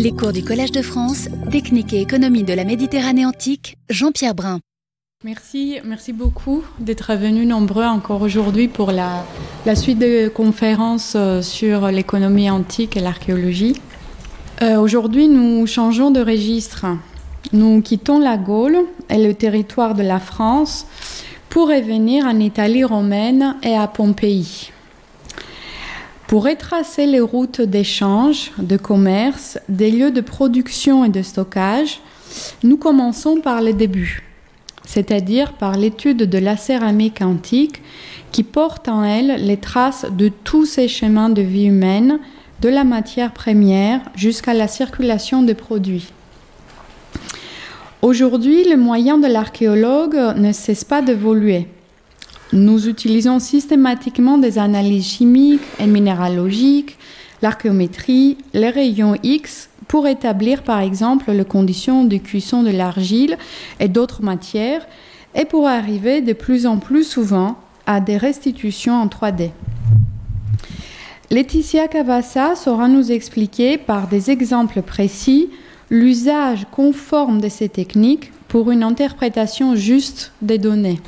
Les cours du Collège de France, Technique et économie de la Méditerranée antique, Jean-Pierre Brun. Merci, merci beaucoup d'être venus nombreux encore aujourd'hui pour la, suite de conférences euh, sur l'économie antique et l'archéologie. Euh, aujourd'hui, nous changeons de registre. Nous quittons la Gaule et le territoire de la France pour revenir en Italie romaine et à Pompéi. Pour retracer les routes d'échange, de commerce, des lieux de production et de stockage, nous commençons par les débuts, c'est-à-dire par l'étude de la céramique antique qui porte en elle les traces de tous ces chemins de vie humaine, de la matière première jusqu'à la circulation des produits. Aujourd'hui, le moyen de l'archéologue ne cesse pas d'évoluer. Nous utilisons systématiquement des analyses chimiques et minéralogiques, l'archéométrie, les rayons X pour établir par exemple les conditions de cuisson de l'argile et d'autres matières et pour arriver de plus en plus souvent à des restitutions en 3D. Laetitia Cavassa saura nous expliquer par des exemples précis l'usage conforme de ces techniques pour une interprétation juste des données.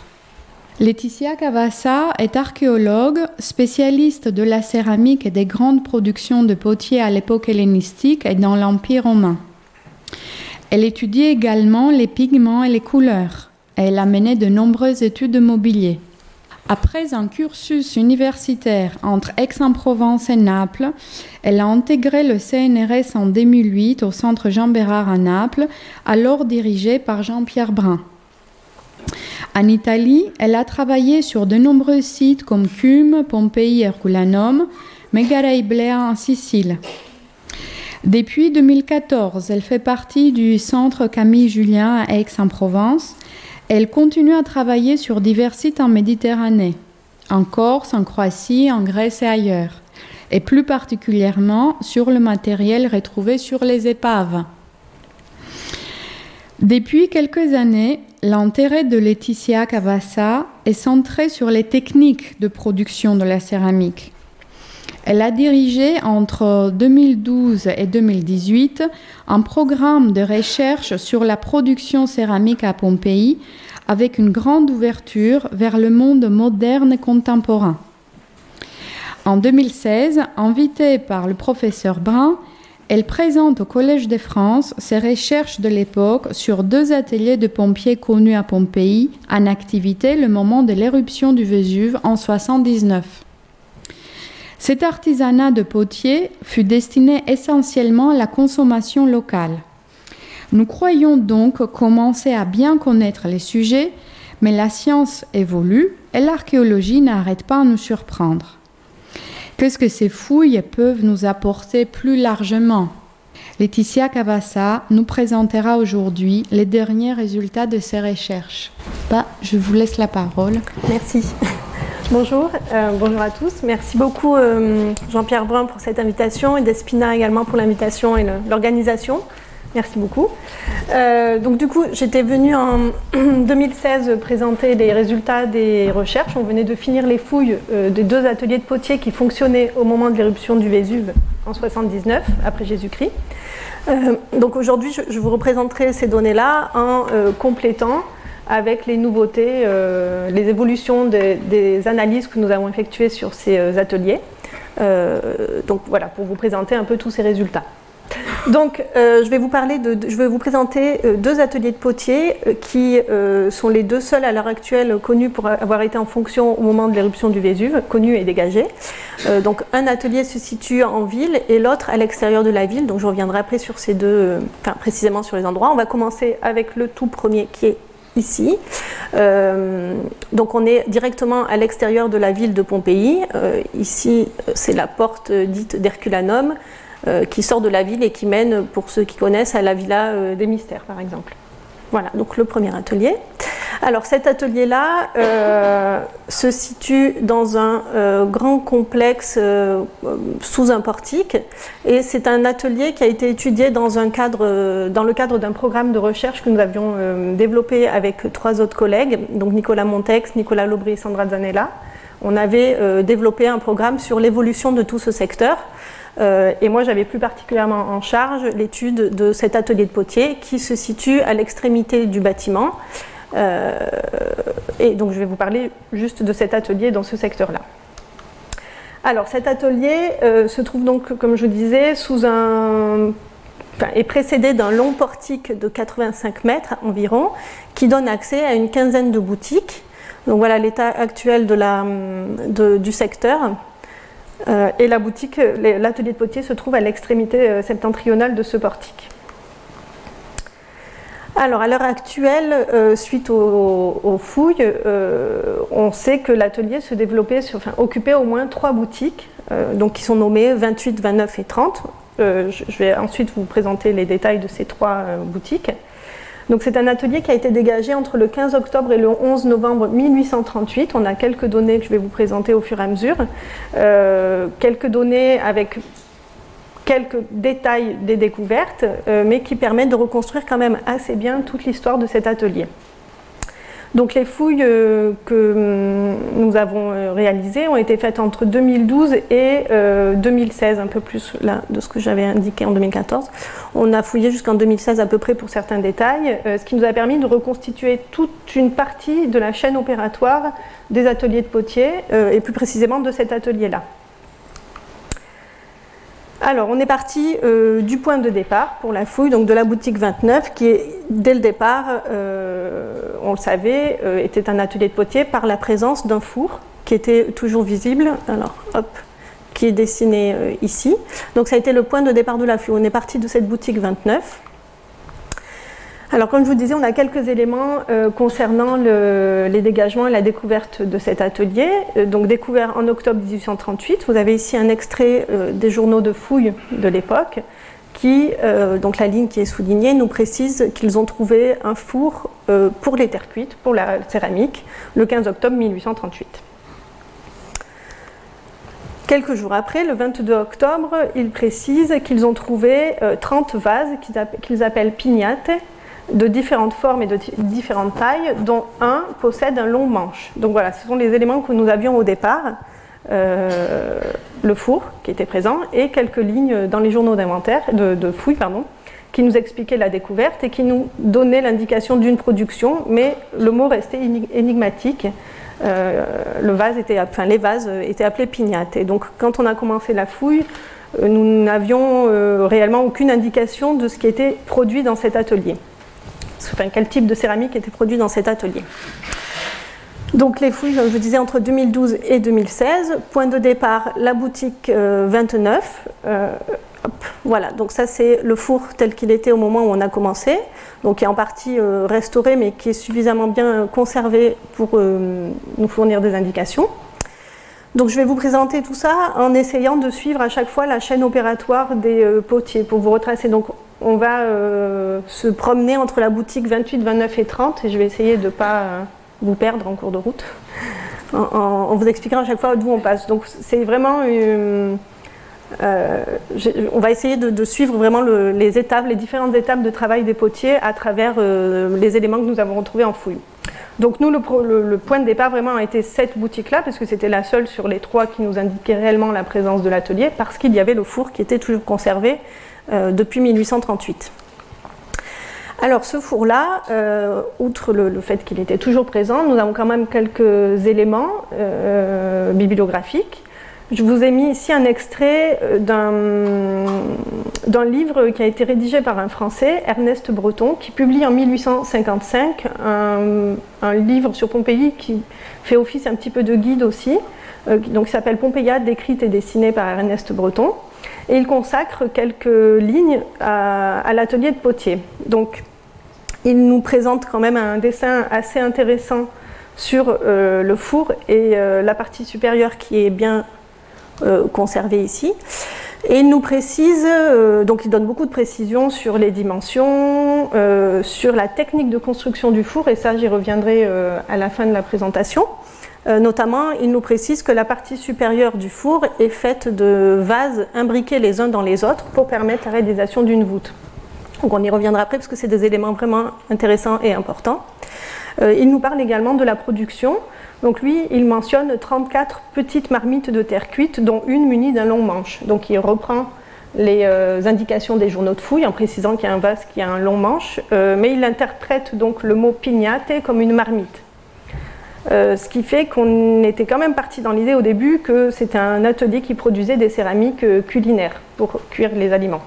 Laetitia Cavassa est archéologue, spécialiste de la céramique et des grandes productions de potiers à l'époque hellénistique et dans l'Empire romain. Elle étudie également les pigments et les couleurs. Elle a mené de nombreuses études de mobilier. Après un cursus universitaire entre Aix-en-Provence et Naples, elle a intégré le CNRS en 2008 au Centre Jean Bérard à Naples, alors dirigé par Jean-Pierre Brun. En Italie, elle a travaillé sur de nombreux sites comme Cume, Pompéi, Herculanum, Megara Iblea en Sicile. Depuis 2014, elle fait partie du centre Camille Julien à Aix-en-Provence. Elle continue à travailler sur divers sites en Méditerranée, en Corse, en Croatie, en Grèce et ailleurs, et plus particulièrement sur le matériel retrouvé sur les épaves. Depuis quelques années, l'intérêt de Laetitia Cavassa est centré sur les techniques de production de la céramique. Elle a dirigé entre 2012 et 2018 un programme de recherche sur la production céramique à Pompéi avec une grande ouverture vers le monde moderne et contemporain. En 2016, invitée par le professeur Brun, elle présente au Collège de France ses recherches de l'époque sur deux ateliers de pompiers connus à Pompéi, en activité le moment de l'éruption du Vésuve en 79. Cet artisanat de potier fut destiné essentiellement à la consommation locale. Nous croyons donc commencer à bien connaître les sujets, mais la science évolue et l'archéologie n'arrête pas à nous surprendre. Qu'est-ce que ces fouilles peuvent nous apporter plus largement Laetitia Cavassa nous présentera aujourd'hui les derniers résultats de ses recherches. Bah, je vous laisse la parole. Merci. Bonjour, euh, bonjour à tous. Merci beaucoup euh, Jean-Pierre Brun pour cette invitation et Despina également pour l'invitation et l'organisation. Merci beaucoup. Euh, donc du coup, j'étais venue en 2016 présenter les résultats des recherches. On venait de finir les fouilles euh, des deux ateliers de potiers qui fonctionnaient au moment de l'éruption du Vésuve en 79 après Jésus-Christ. Euh, donc aujourd'hui, je, vous représenterai ces données-là en complétant avec les nouveautés, les évolutions des, des, analyses que nous avons effectuées sur ces ateliers. donc voilà, pour vous présenter un peu tous ces résultats. Donc, euh, je, vais vous présenter euh, deux ateliers de potiers euh, qui sont les deux seuls à l'heure actuelle connus pour avoir été en fonction au moment de l'éruption du Vésuve, connus et dégagés. donc, un atelier se situe en ville et l'autre à l'extérieur de la ville. Donc, je reviendrai après sur ces deux, enfin précisément sur les endroits. On va commencer avec le tout premier qui est ici. donc on est directement à l'extérieur de la ville de Pompéi. ici, c'est la porte dite d'Herculanum. Euh, qui sort de la ville et qui mène, pour ceux qui connaissent, à la Villa euh, des Mystères, par exemple. Voilà, donc le premier atelier. Alors cet atelier-là euh, se situe dans un grand complexe sous un portique et c'est un atelier qui a été étudié dans, dans le cadre d'un programme de recherche que nous avions développé avec trois autres collègues, donc Nicolas Montex, Nicolas Lobry et Sandra Zanella. On avait développé un programme sur l'évolution de tout ce secteur et moi, j'avais plus particulièrement en charge l'étude de cet atelier de potier qui se situe à l'extrémité du bâtiment. et donc, je vais vous parler juste de cet atelier dans ce secteur-là. Alors, cet atelier se trouve donc, comme je disais, sous un est précédé d'un long portique de 85 mètres environ, qui donne accès à une quinzaine de boutiques. Donc voilà l'état actuel du secteur. Euh, et la boutique, l'atelier de potier se trouve à l'extrémité euh, septentrionale de ce portique. Alors, à l'heure actuelle, euh, suite aux, fouilles, on sait que l'atelier se développait, sur, occupait au moins trois boutiques, donc qui sont nommées 28, 29 et 30. Euh, je vais ensuite vous présenter les détails de ces trois boutiques. Donc c'est un atelier qui a été dégagé entre le 15 octobre et le 11 novembre 1838. On a quelques données que je vais vous présenter au fur et à mesure. Euh, quelques données avec quelques détails des découvertes, mais qui permettent de reconstruire quand même assez bien toute l'histoire de cet atelier. Donc les fouilles euh, que hum, nous avons euh, réalisées ont été faites entre 2012 et 2016, euh, un peu plus là, de ce que j'avais indiqué en 2014. On a fouillé jusqu'en 2016 à peu près pour certains détails, ce qui nous a permis de reconstituer toute une partie de la chaîne opératoire des ateliers de potier et plus précisément de cet atelier-là. Alors, on est parti euh, du point de départ pour la fouille, donc de la boutique 29, qui est, dès le départ, euh, on le savait, euh, était un atelier de potier par la présence d'un four qui était toujours visible. Alors, hop, qui est dessiné ici. Donc, ça a été le point de départ de la fouille. On est parti de cette boutique 29. Alors, comme je vous disais, on a quelques éléments euh, concernant les dégagements et la découverte de cet atelier. Euh, donc, découvert en octobre 1838. Vous avez ici un extrait euh, des journaux de fouilles de l'époque qui, donc la ligne qui est soulignée, nous précise qu'ils ont trouvé un four pour les terres cuites, pour la céramique, le 15 octobre 1838. Quelques jours après, le 22 octobre, ils précisent qu'ils ont trouvé 30 vases qu'ils appellent pignates de différentes formes et de différentes tailles, dont un possède un long manche. Donc voilà, ce sont les éléments que nous avions au départ. Euh, le four qui était présent et quelques lignes dans les journaux d'inventaire, de, fouilles, pardon, qui nous expliquaient la découverte et qui nous donnaient l'indication d'une production, mais le mot restait énigmatique. Euh, les vases étaient appelés pignates. Et donc, quand on a commencé la fouille, euh, nous n'avions réellement aucune indication de ce qui était produit dans cet atelier enfin, quel type de céramique était produit dans cet atelier. Donc les fouilles, comme je vous disais, entre 2012 et 2016. Point de départ, la boutique 29. Euh, euh, voilà, donc ça c'est le four tel qu'il était au moment où on a commencé, donc qui est en partie euh, restauré mais qui est suffisamment bien conservé pour nous fournir des indications. Donc je vais vous présenter tout ça en essayant de suivre à chaque fois la chaîne opératoire des potiers pour vous retracer. On va euh, se promener entre la boutique 28, 29 et 30 et je vais essayer de ne pas euh, vous perdre en cours de route en, vous expliquant à chaque fois d'où on passe. Donc c'est vraiment euh, on va essayer de, suivre vraiment les étapes, les différentes étapes de travail des potiers à travers les éléments que nous avons retrouvés en fouille. Donc nous, le, le point de départ vraiment a été cette boutique-là, parce que c'était la seule sur les trois qui nous indiquait réellement la présence de l'atelier, parce qu'il y avait le four qui était toujours conservé depuis 1838. Alors ce four-là, euh, outre le, fait qu'il était toujours présent, nous avons quand même quelques éléments euh, bibliographiques. Je vous ai mis ici un extrait d'un livre qui a été rédigé par un Français, Ernest Breton, qui publie en 1855 un, livre sur Pompéi qui fait office un petit peu de guide aussi, donc qui s'appelle Pompéia, décrite et dessinée par Ernest Breton il consacre quelques lignes à, l'atelier de potier. Donc, il nous présente quand même un dessin assez intéressant sur euh, le four et euh, la partie supérieure qui est bien euh, conservée ici. Et il nous précise, donc il donne beaucoup de précisions sur les dimensions, sur la technique de construction du four, et ça j'y reviendrai à la fin de la présentation. Euh, notamment, il nous précise que la partie supérieure du four est faite de vases imbriqués les uns dans les autres pour permettre la réalisation d'une voûte. Donc on y reviendra après parce que c'est des éléments vraiment intéressants et importants. il nous parle également de la production. Donc lui, il mentionne 34 petites marmites de terre cuite, dont une munie d'un long manche. Donc il reprend les indications des journaux de fouilles en précisant qu'il y a un vase qui a un long manche, mais il interprète donc le mot pignate comme une marmite. Euh, ce qui fait qu'on était quand même parti dans l'idée au début que c'était un atelier qui produisait des céramiques euh, culinaires pour cuire les aliments.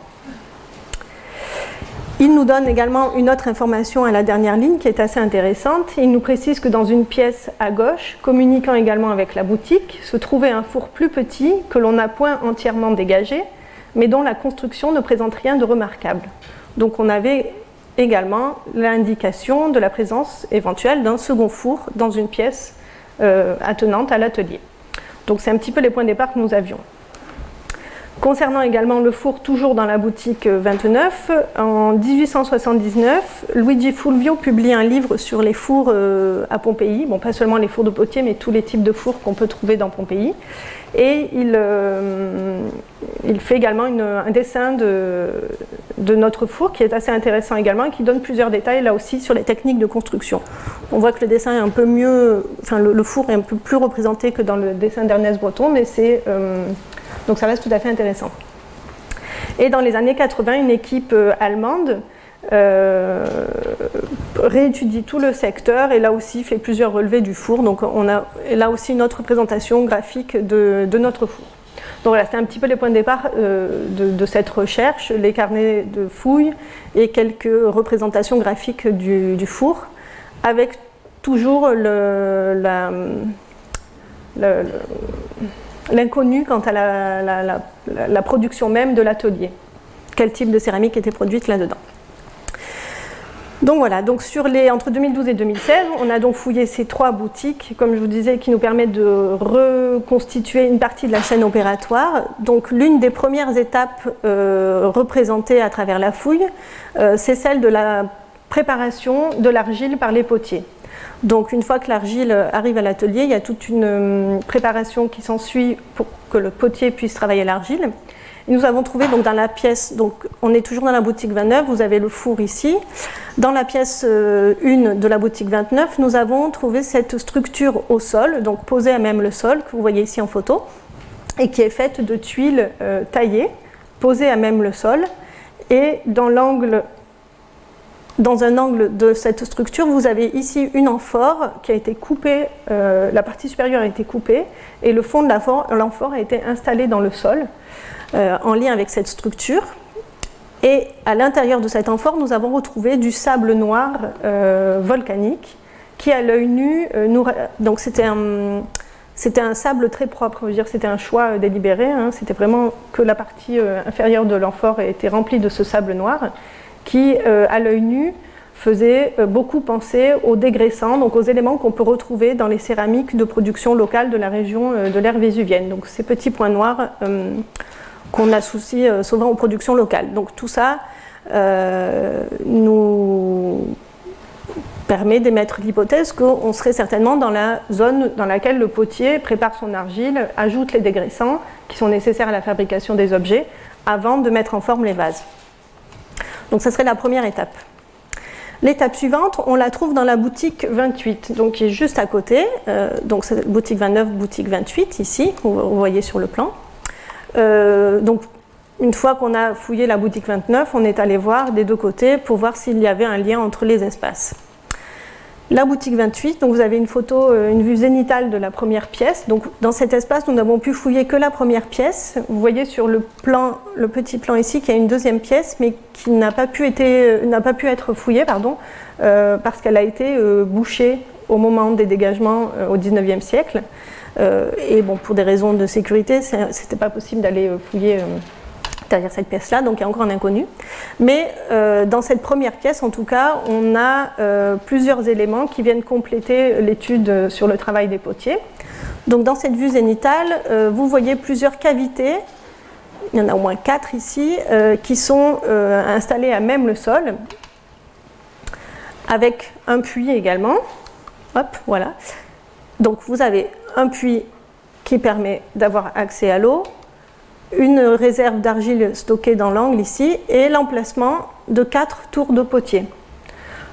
Il nous donne également une autre information à la dernière ligne qui est assez intéressante. Il nous précise que dans une pièce à gauche, communiquant également avec la boutique, se trouvait un four plus petit que l'on n'a point entièrement dégagé, mais dont la construction ne présente rien de remarquable. Donc on avait également l'indication de la présence éventuelle d'un second four dans une pièce euh, attenante à l'atelier. Donc c'est un petit peu les points de départ que nous avions. Concernant également le four, toujours dans la boutique 29, en 1879, Luigi Fulvio publie un livre sur les fours euh, à Pompéi. Bon, pas seulement les fours de potier, mais tous les types de fours qu'on peut trouver dans Pompéi. Et il, euh, fait également un dessin de, de, notre four qui est assez intéressant également et qui donne plusieurs détails là aussi sur les techniques de construction. On voit que le dessin est un peu mieux, enfin le, four est un peu plus représenté que dans le dessin d'Ernest Breton, mais c'est euh, donc ça reste tout à fait intéressant. Et dans les années 80, une équipe euh, allemande euh, réétudie tout le secteur et là aussi fait plusieurs relevés du four. Donc on a là aussi une autre représentation graphique de, notre four. Donc voilà, c'était un petit peu les points de départ euh, de, cette recherche, les carnets de fouilles et quelques représentations graphiques du, four, avec toujours le l'inconnu quant à la, production même de l'atelier. Quel type de céramique était produite là-dedans. Donc voilà, donc sur les, entre 2012 et 2016, on a donc fouillé ces trois boutiques, comme je vous disais, qui nous permettent de reconstituer une partie de la chaîne opératoire. Donc l'une des premières étapes euh, représentées à travers la fouille, euh, c'est celle de la préparation de l'argile par les potiers. Donc une fois que l'argile arrive à l'atelier, il y a toute une euh, préparation qui s'ensuit pour que le potier puisse travailler l'argile. Nous avons trouvé donc dans la pièce, donc on est toujours dans la boutique 29, vous avez le four ici. Dans la pièce 1 euh, de la boutique 29, nous avons trouvé cette structure au sol, donc posée à même le sol, que vous voyez ici en photo, et qui est faite de tuiles euh, taillées, posées à même le sol. Et dans l'angle dans un angle de cette structure, vous avez ici une amphore qui a été coupée, euh, la partie supérieure a été coupée et le fond de l'amphore a été installé dans le sol euh, en lien avec cette structure. Et à l'intérieur de cette amphore, nous avons retrouvé du sable noir euh, volcanique qui, à l'œil nu, donc c'était un, sable très propre, c'était un choix délibéré. Hein. c'était vraiment que la partie inférieure de l'amphore était remplie de ce sable noir qui, euh, à l'œil nu, faisait euh, beaucoup penser aux dégraissants, donc aux éléments qu'on peut retrouver dans les céramiques de production locale de la région euh, de l'ère vésuvienne. Donc ces petits points noirs qu'on associe souvent aux productions locales. Donc tout ça nous permet d'émettre l'hypothèse qu'on serait certainement dans la zone dans laquelle le potier prépare son argile, ajoute les dégraissants qui sont nécessaires à la fabrication des objets avant de mettre en forme les vases. Donc ça serait la première étape. L'étape suivante, on la trouve dans la boutique 28, donc qui est juste à côté. Euh, donc c'est boutique 29, boutique 28 ici, vous, voyez sur le plan. Euh, donc une fois qu'on a fouillé la boutique 29, on est allé voir des deux côtés pour voir s'il y avait un lien entre les espaces. La boutique 28, donc vous avez une photo, euh, une vue zénitale de la première pièce. Dans cet espace, nous n'avons pu fouiller que la première pièce. Vous voyez sur le plan, le petit plan ici, qu'il y a une deuxième pièce, mais qui n'a pas pu, euh, être fouillée, pardon, euh, parce qu'elle a été bouchée au moment des dégagements au 19e siècle. et bon, pour des raisons de sécurité, c'était pas possible d'aller fouiller derrière cette pièce-là, donc il y a encore un inconnu. Mais euh, dans cette première pièce, en tout cas, on a euh, plusieurs éléments qui viennent compléter l'étude sur le travail des potiers. Donc dans cette vue zénitale, euh, vous voyez plusieurs cavités, il y en a au moins quatre ici, qui sont installées à même le sol, avec un puits également. Hop, voilà. Donc vous avez un puits qui permet d'avoir accès à l'eau, une réserve d'argile stockée dans l'angle ici et l'emplacement de quatre tours de potier.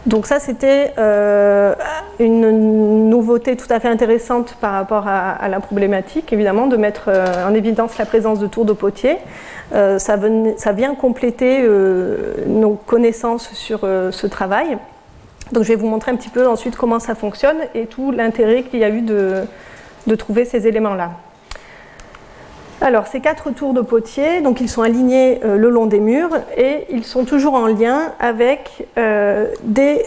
Donc ça, c'était euh, une nouveauté tout à fait intéressante par rapport à, la problématique, évidemment, de mettre euh, en évidence la présence de tours de potier. Euh, ça, ça, vient compléter nos connaissances sur ce travail. Donc je vais vous montrer un petit peu ensuite comment ça fonctionne et tout l'intérêt qu'il y a eu de trouver ces éléments-là. Alors, ces quatre tours de potier, donc ils sont alignés euh, le long des murs et ils sont toujours en lien avec euh, des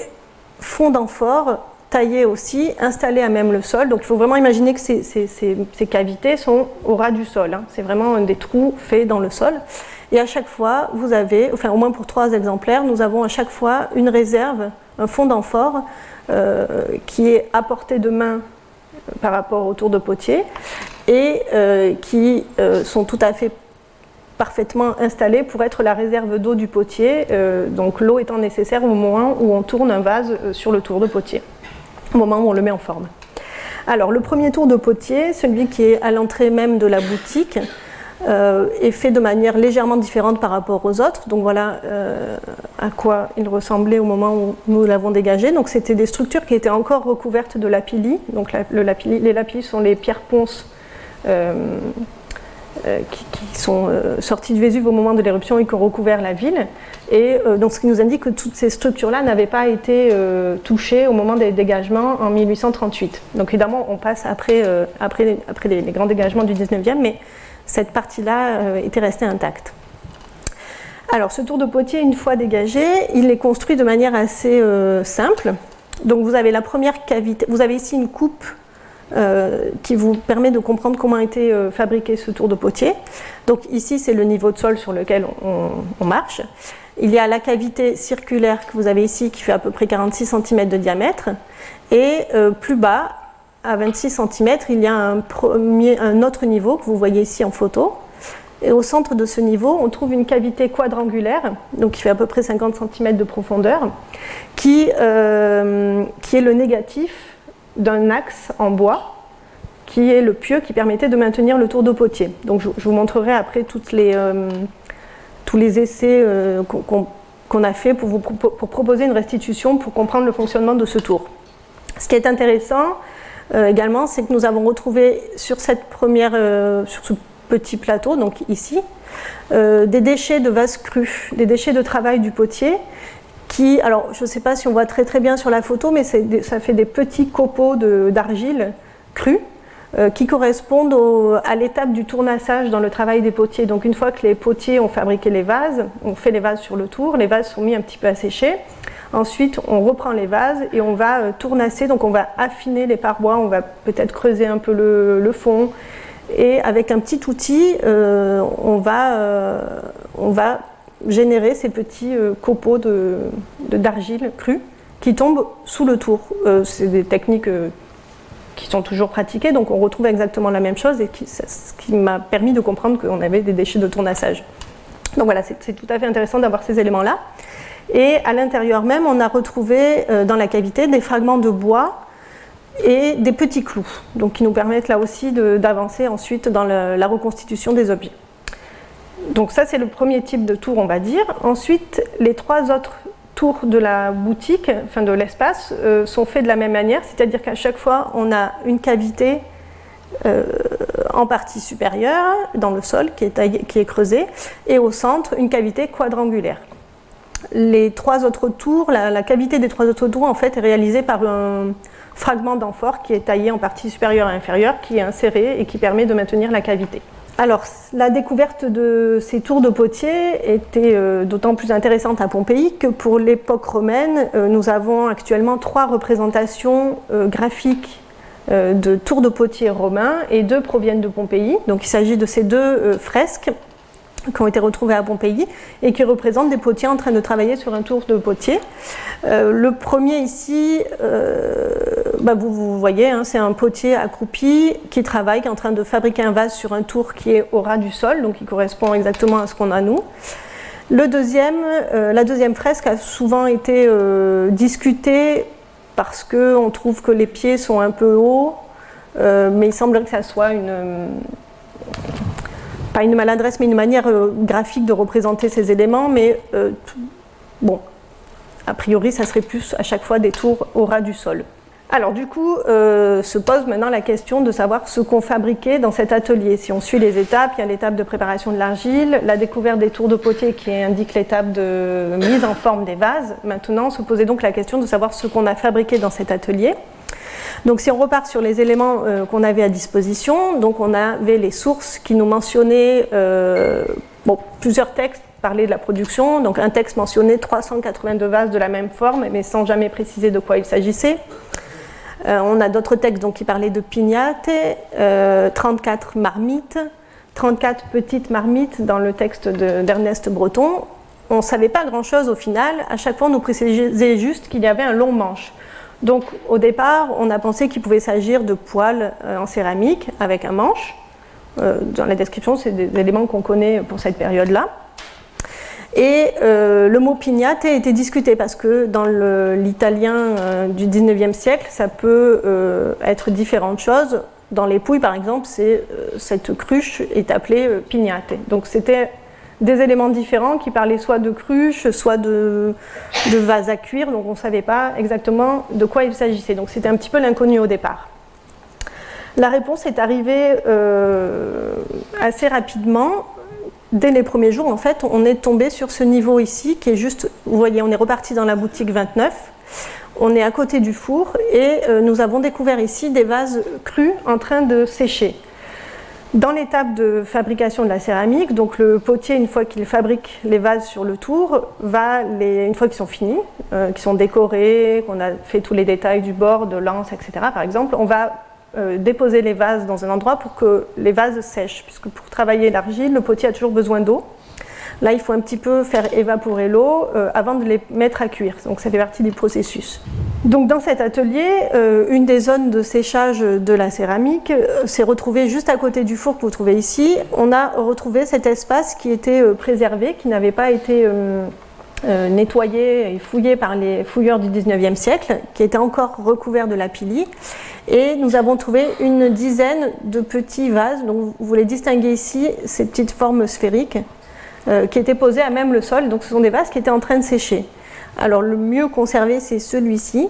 fonds d'amphores taillés aussi, installés à même le sol. Donc, il faut vraiment imaginer que ces, cavités sont au ras du sol. Hein. C'est vraiment des trous faits dans le sol. Et à chaque fois, vous avez, enfin au moins pour trois exemplaires, nous avons à chaque fois une réserve, un fond d'amphore euh, qui est à portée de main par rapport au tour de potier et euh, qui euh, sont tout à fait parfaitement installés pour être la réserve d'eau du potier, euh, donc l'eau étant nécessaire au moment où on tourne un vase sur le tour de potier, au moment où on le met en forme. Alors le premier tour de potier, celui qui est à l'entrée même de la boutique, est fait de manière légèrement différente par rapport aux autres. Donc voilà à quoi il ressemblait au moment où nous l'avons dégagé. Donc c'était des structures qui étaient encore recouvertes de lapilli. Donc le lapilli, les lapillis sont les pierres ponces euh, qui, sont sorties du Vésuve au moment de l'éruption et qui ont recouvert la ville. Et donc ce qui nous indique que toutes ces structures-là n'avaient pas été touchées au moment des dégagements en 1838. Donc évidemment on passe après, après, après les, grands dégagements du 19e, mais cette partie-là euh, était restée intacte. Alors ce tour de potier, une fois dégagé, il est construit de manière assez euh, simple. Donc vous avez la première cavité, vous avez ici une coupe euh, qui vous permet de comprendre comment a été fabriqué ce tour de potier. Donc ici c'est le niveau de sol sur lequel on, marche. Il y a la cavité circulaire que vous avez ici qui fait à peu près 46 cm de diamètre. Et plus bas, à 26 cm, il y a un, autre niveau que vous voyez ici en photo. Et au centre de ce niveau, on trouve une cavité quadrangulaire, donc qui fait à peu près 50 cm de profondeur, qui, euh, qui est le négatif d'un axe en bois, qui est le pieu qui permettait de maintenir le tour de potier. Donc je, vous montrerai après euh, tous les essais euh, qu'on a fait pour, proposer une restitution pour comprendre le fonctionnement de ce tour. Ce qui est intéressant, euh, également, c'est que nous avons retrouvé sur ce petit plateau, donc ici, des déchets de vase crus, des déchets de travail du potier, qui, alors je ne sais pas si on voit très très bien sur la photo, mais ça fait des petits copeaux d'argile crus qui correspondent à l'étape du tournassage dans le travail des potiers. Donc une fois que les potiers ont fabriqué les vases, on fait les vases sur le tour, les vases sont mis un petit peu à sécher. Ensuite, on reprend les vases et on va euh, tournasser, donc on va affiner les parois, on va peut-être creuser un peu le, fond. Et avec un petit outil, euh, on, va, euh, on va générer ces petits copeaux d'argile de, crue qui tombent sous le tour. C'est des techniques qui sont toujours pratiquées, donc on retrouve exactement la même chose et ce qui m'a permis de comprendre qu'on avait des déchets de tournassage. Donc voilà, c'est tout à fait intéressant d'avoir ces éléments-là. Et à l'intérieur même, on a retrouvé euh, dans la cavité des fragments de bois et des petits clous, donc qui nous permettent là aussi d'avancer ensuite dans la reconstitution des objets. Donc ça, c'est le premier type de tour, on va dire. Ensuite, les trois autres tours de la boutique, enfin de l'espace, euh, sont faits de la même manière, c'est-à-dire qu'à chaque fois, on a une cavité euh, en partie supérieure dans le sol qui est, qui est creusée, et au centre, une cavité quadrangulaire les trois autres tours, la, cavité des trois autres tours en fait est réalisée par un fragment d'amphore qui est taillé en partie supérieure et inférieure, qui est inséré et qui permet de maintenir la cavité. Alors, la découverte de ces tours de potier était euh, d'autant plus intéressante à Pompéi que pour l'époque romaine, euh, nous avons actuellement trois représentations euh, graphiques de tours de potier romains et deux proviennent de Pompéi. Donc, il s'agit de ces deux fresques qui ont été retrouvés à Pompéi et qui représentent des potiers en train de travailler sur un tour de potier. Euh, le premier ici, euh, bah vous, voyez, hein, c'est un potier accroupi qui travaille, qui est en train de fabriquer un vase sur un tour qui est au ras du sol, donc qui correspond exactement à ce qu'on a nous. Le deuxième, euh, la deuxième fresque a souvent été discutée parce qu'on trouve que les pieds sont un peu hauts, mais il semblerait que ça soit une pas une maladresse, mais une manière euh, graphique de représenter ces éléments. Mais euh, bon, a priori, ça serait plus à chaque fois des tours au ras du sol. Alors du coup, euh, se pose maintenant la question de savoir ce qu'on fabriquait dans cet atelier. Si on suit les étapes, il y a l'étape de préparation de l'argile, la découverte des tours de potier qui indique l'étape de mise en forme des vases. Maintenant, se posait donc la question de savoir ce qu'on a fabriqué dans cet atelier. Donc si on repart sur les éléments euh, qu'on avait à disposition, donc on avait les sources qui nous mentionnaient euh, plusieurs textes parlaient de la production. Donc un texte mentionnait 382 vases de la même forme, mais sans jamais préciser de quoi il s'agissait. Euh, on a d'autres textes donc, qui parlaient de pignate, 34 marmites, 34 petites marmites dans le texte d'Ernest Breton. On ne savait pas grand-chose au final. À chaque fois, on nous précisait juste qu'il y avait un long manche. Donc au départ, on a pensé qu'il pouvait s'agir de poils euh, en céramique avec un manche. Euh, dans la description, c'est des éléments qu'on connaît pour cette période-là. Et euh, le mot pignate a été discuté parce que dans l'italien du 19e siècle, ça peut être différentes choses. Dans les pouilles, par exemple, cette cruche est appelée pignate. Donc c'était des éléments différents qui parlaient soit de cruches, soit de, de vases à cuire, donc on ne savait pas exactement de quoi il s'agissait. Donc c'était un petit peu l'inconnu au départ. La réponse est arrivée euh, assez rapidement. Dès les premiers jours, en fait, on est tombé sur ce niveau ici, qui est juste, vous voyez, on est reparti dans la boutique 29. On est à côté du four et euh, nous avons découvert ici des vases crus en train de sécher. Dans l'étape de fabrication de la céramique, donc le potier, une fois qu'il fabrique les vases sur le tour, va une fois qu'ils sont finis, euh, qu'ils sont décorés, qu'on a fait tous les détails du bord, de l'anse, etc. Par exemple, on va euh, déposer les vases dans un endroit pour que les vases sèchent, puisque pour travailler l'argile, le potier a toujours besoin d'eau. Là, il faut un petit peu faire évaporer l'eau euh, avant de les mettre à cuire. Donc, ça fait partie du processus. Donc, dans cet atelier, euh, une des zones de séchage de la céramique euh, s'est retrouvée juste à côté du four que vous trouvez ici. On a retrouvé cet espace qui était préservé, qui n'avait pas été nettoyé et fouillé par les fouilleurs du 19e siècle, qui était encore recouvert de lapilli. Et nous avons trouvé une dizaine de petits vases. Donc, vous les distinguez ici, ces petites formes sphériques euh, qui étaient posés à même le sol. Donc ce sont des vases qui étaient en train de sécher. Alors le mieux conservé, c'est celui-ci.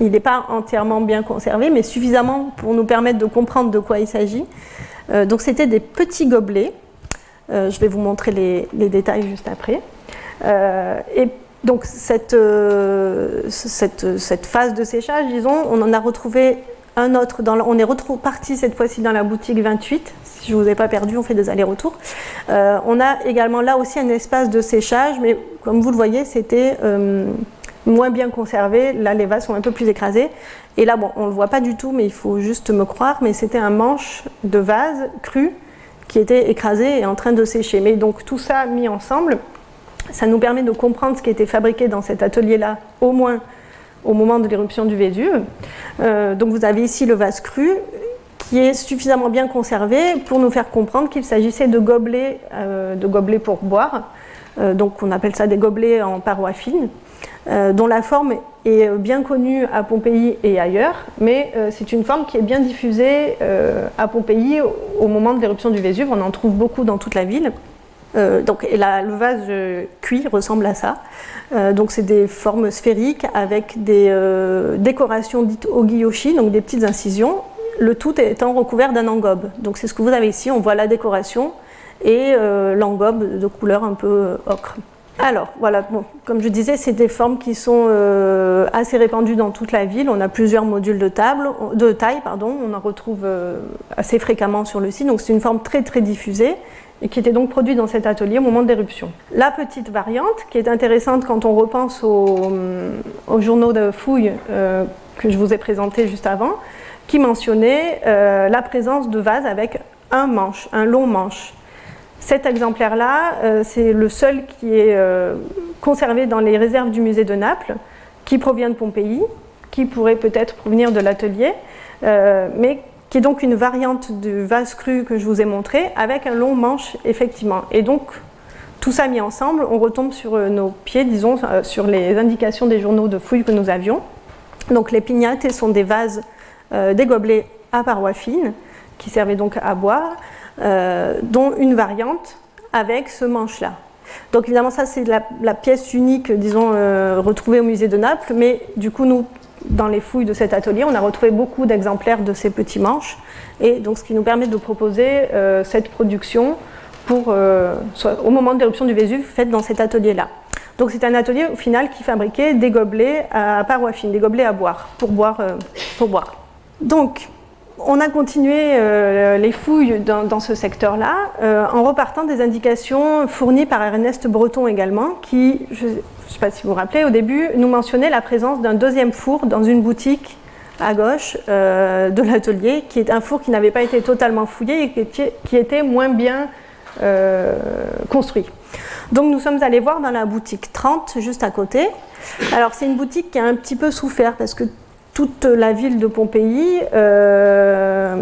Il n'est pas entièrement bien conservé, mais suffisamment pour nous permettre de comprendre de quoi il s'agit. Euh, donc c'était des petits gobelets. Euh, je vais vous montrer les, détails juste après. et donc cette, phase de séchage, disons, on en a retrouvé un autre. On est reparti cette fois-ci dans la boutique 28 si je ne vous ai pas perdu, on fait des allers-retours. Euh, on a également là aussi un espace de séchage, mais comme vous le voyez, c'était euh, moins bien conservé. Là, les vases sont un peu plus écrasés. Et là, bon, on ne le voit pas du tout, mais il faut juste me croire, mais c'était un manche de vase cru qui était écrasé et en train de sécher. Mais donc tout ça mis ensemble, ça nous permet de comprendre ce qui était fabriqué dans cet atelier-là, au moins au moment de l'éruption du Vésuve. Euh, donc vous avez ici le vase cru, qui est suffisamment bien conservé pour nous faire comprendre qu'il s'agissait de gobelets, euh, pour boire. Euh, donc on appelle ça des gobelets en parois fines, euh, dont la forme est bien connue à Pompéi et ailleurs, mais c'est une forme qui est bien diffusée à Pompéi au, moment de l'éruption du Vésuve. On en trouve beaucoup dans toute la ville. donc, et le vase cuit ressemble à ça. donc, c'est des formes sphériques avec des décorations dites ogiyoshi, donc des petites incisions, le tout étant recouvert d'un engobe. Donc c'est ce que vous avez ici, on voit la décoration et euh, l'engobe de couleur un peu euh, ocre. Alors voilà, comme je disais, c'est des formes qui sont euh, assez répandues dans toute la ville. On a plusieurs modules de, table, de taille, pardon. on en retrouve assez fréquemment sur le site. Donc c'est une forme très très diffusée et qui était donc produite dans cet atelier au moment de l'éruption. La petite variante, qui est intéressante quand on repense aux, aux journaux de fouilles que je vous ai présentés juste avant, qui mentionnait euh, la présence de vases avec un manche, un long manche. Cet exemplaire-là, euh, c'est le seul qui est euh, conservé dans les réserves du musée de Naples, qui provient de Pompéi, qui pourrait peut-être provenir de l'atelier, mais qui est donc une variante du vase cru que je vous ai montré, avec un long manche, effectivement. Et donc, tout ça mis ensemble, on retombe sur nos pieds, disons, sur les indications des journaux de fouilles que nous avions. Donc, les pignates sont des vases des gobelets à parois fines qui servaient donc à boire, euh, dont une variante avec ce manche-là. Donc évidemment, ça c'est la, pièce unique, disons, retrouvée au musée de Naples, mais du coup, nous, dans les fouilles de cet atelier, on a retrouvé beaucoup d'exemplaires de ces petits manches, et donc ce qui nous permet de proposer cette production pour, au moment de l'éruption du Vésuve faite dans cet atelier-là. Donc c'est un atelier au final qui fabriquait des gobelets à parois fines, des gobelets à boire, pour boire. Euh, pour boire. Donc on a continué euh, les fouilles dans, ce secteur-là euh, en repartant des indications fournies par Ernest Breton également, qui, je ne sais pas si vous vous rappelez, au début nous mentionnait la présence d'un deuxième four dans une boutique à gauche de l'atelier, qui est un four qui n'avait pas été totalement fouillé et qui était moins bien construit. Donc nous sommes allés voir dans la boutique 30 juste à côté. Alors c'est une boutique qui a un petit peu souffert parce que toute la ville de Pompéi, euh,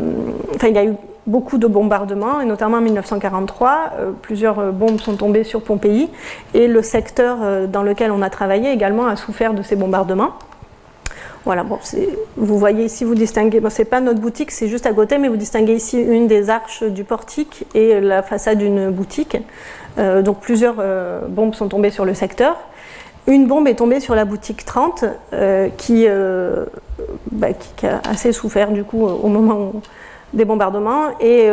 il y a eu beaucoup de bombardements et notamment en 1943, euh, plusieurs bombes sont tombées sur Pompéi et le secteur euh, dans lequel on a travaillé également a souffert de ces bombardements. Voilà, bon, vous voyez ici, vous distinguez, bon, c'est pas notre boutique, c'est juste à côté, mais vous distinguez ici une des arches du portique et la façade d'une boutique. Euh, donc plusieurs euh, bombes sont tombées sur le secteur. Une bombe est tombée sur la boutique 30 euh, qui, bah, qui, a assez souffert du coup au moment des bombardements. Et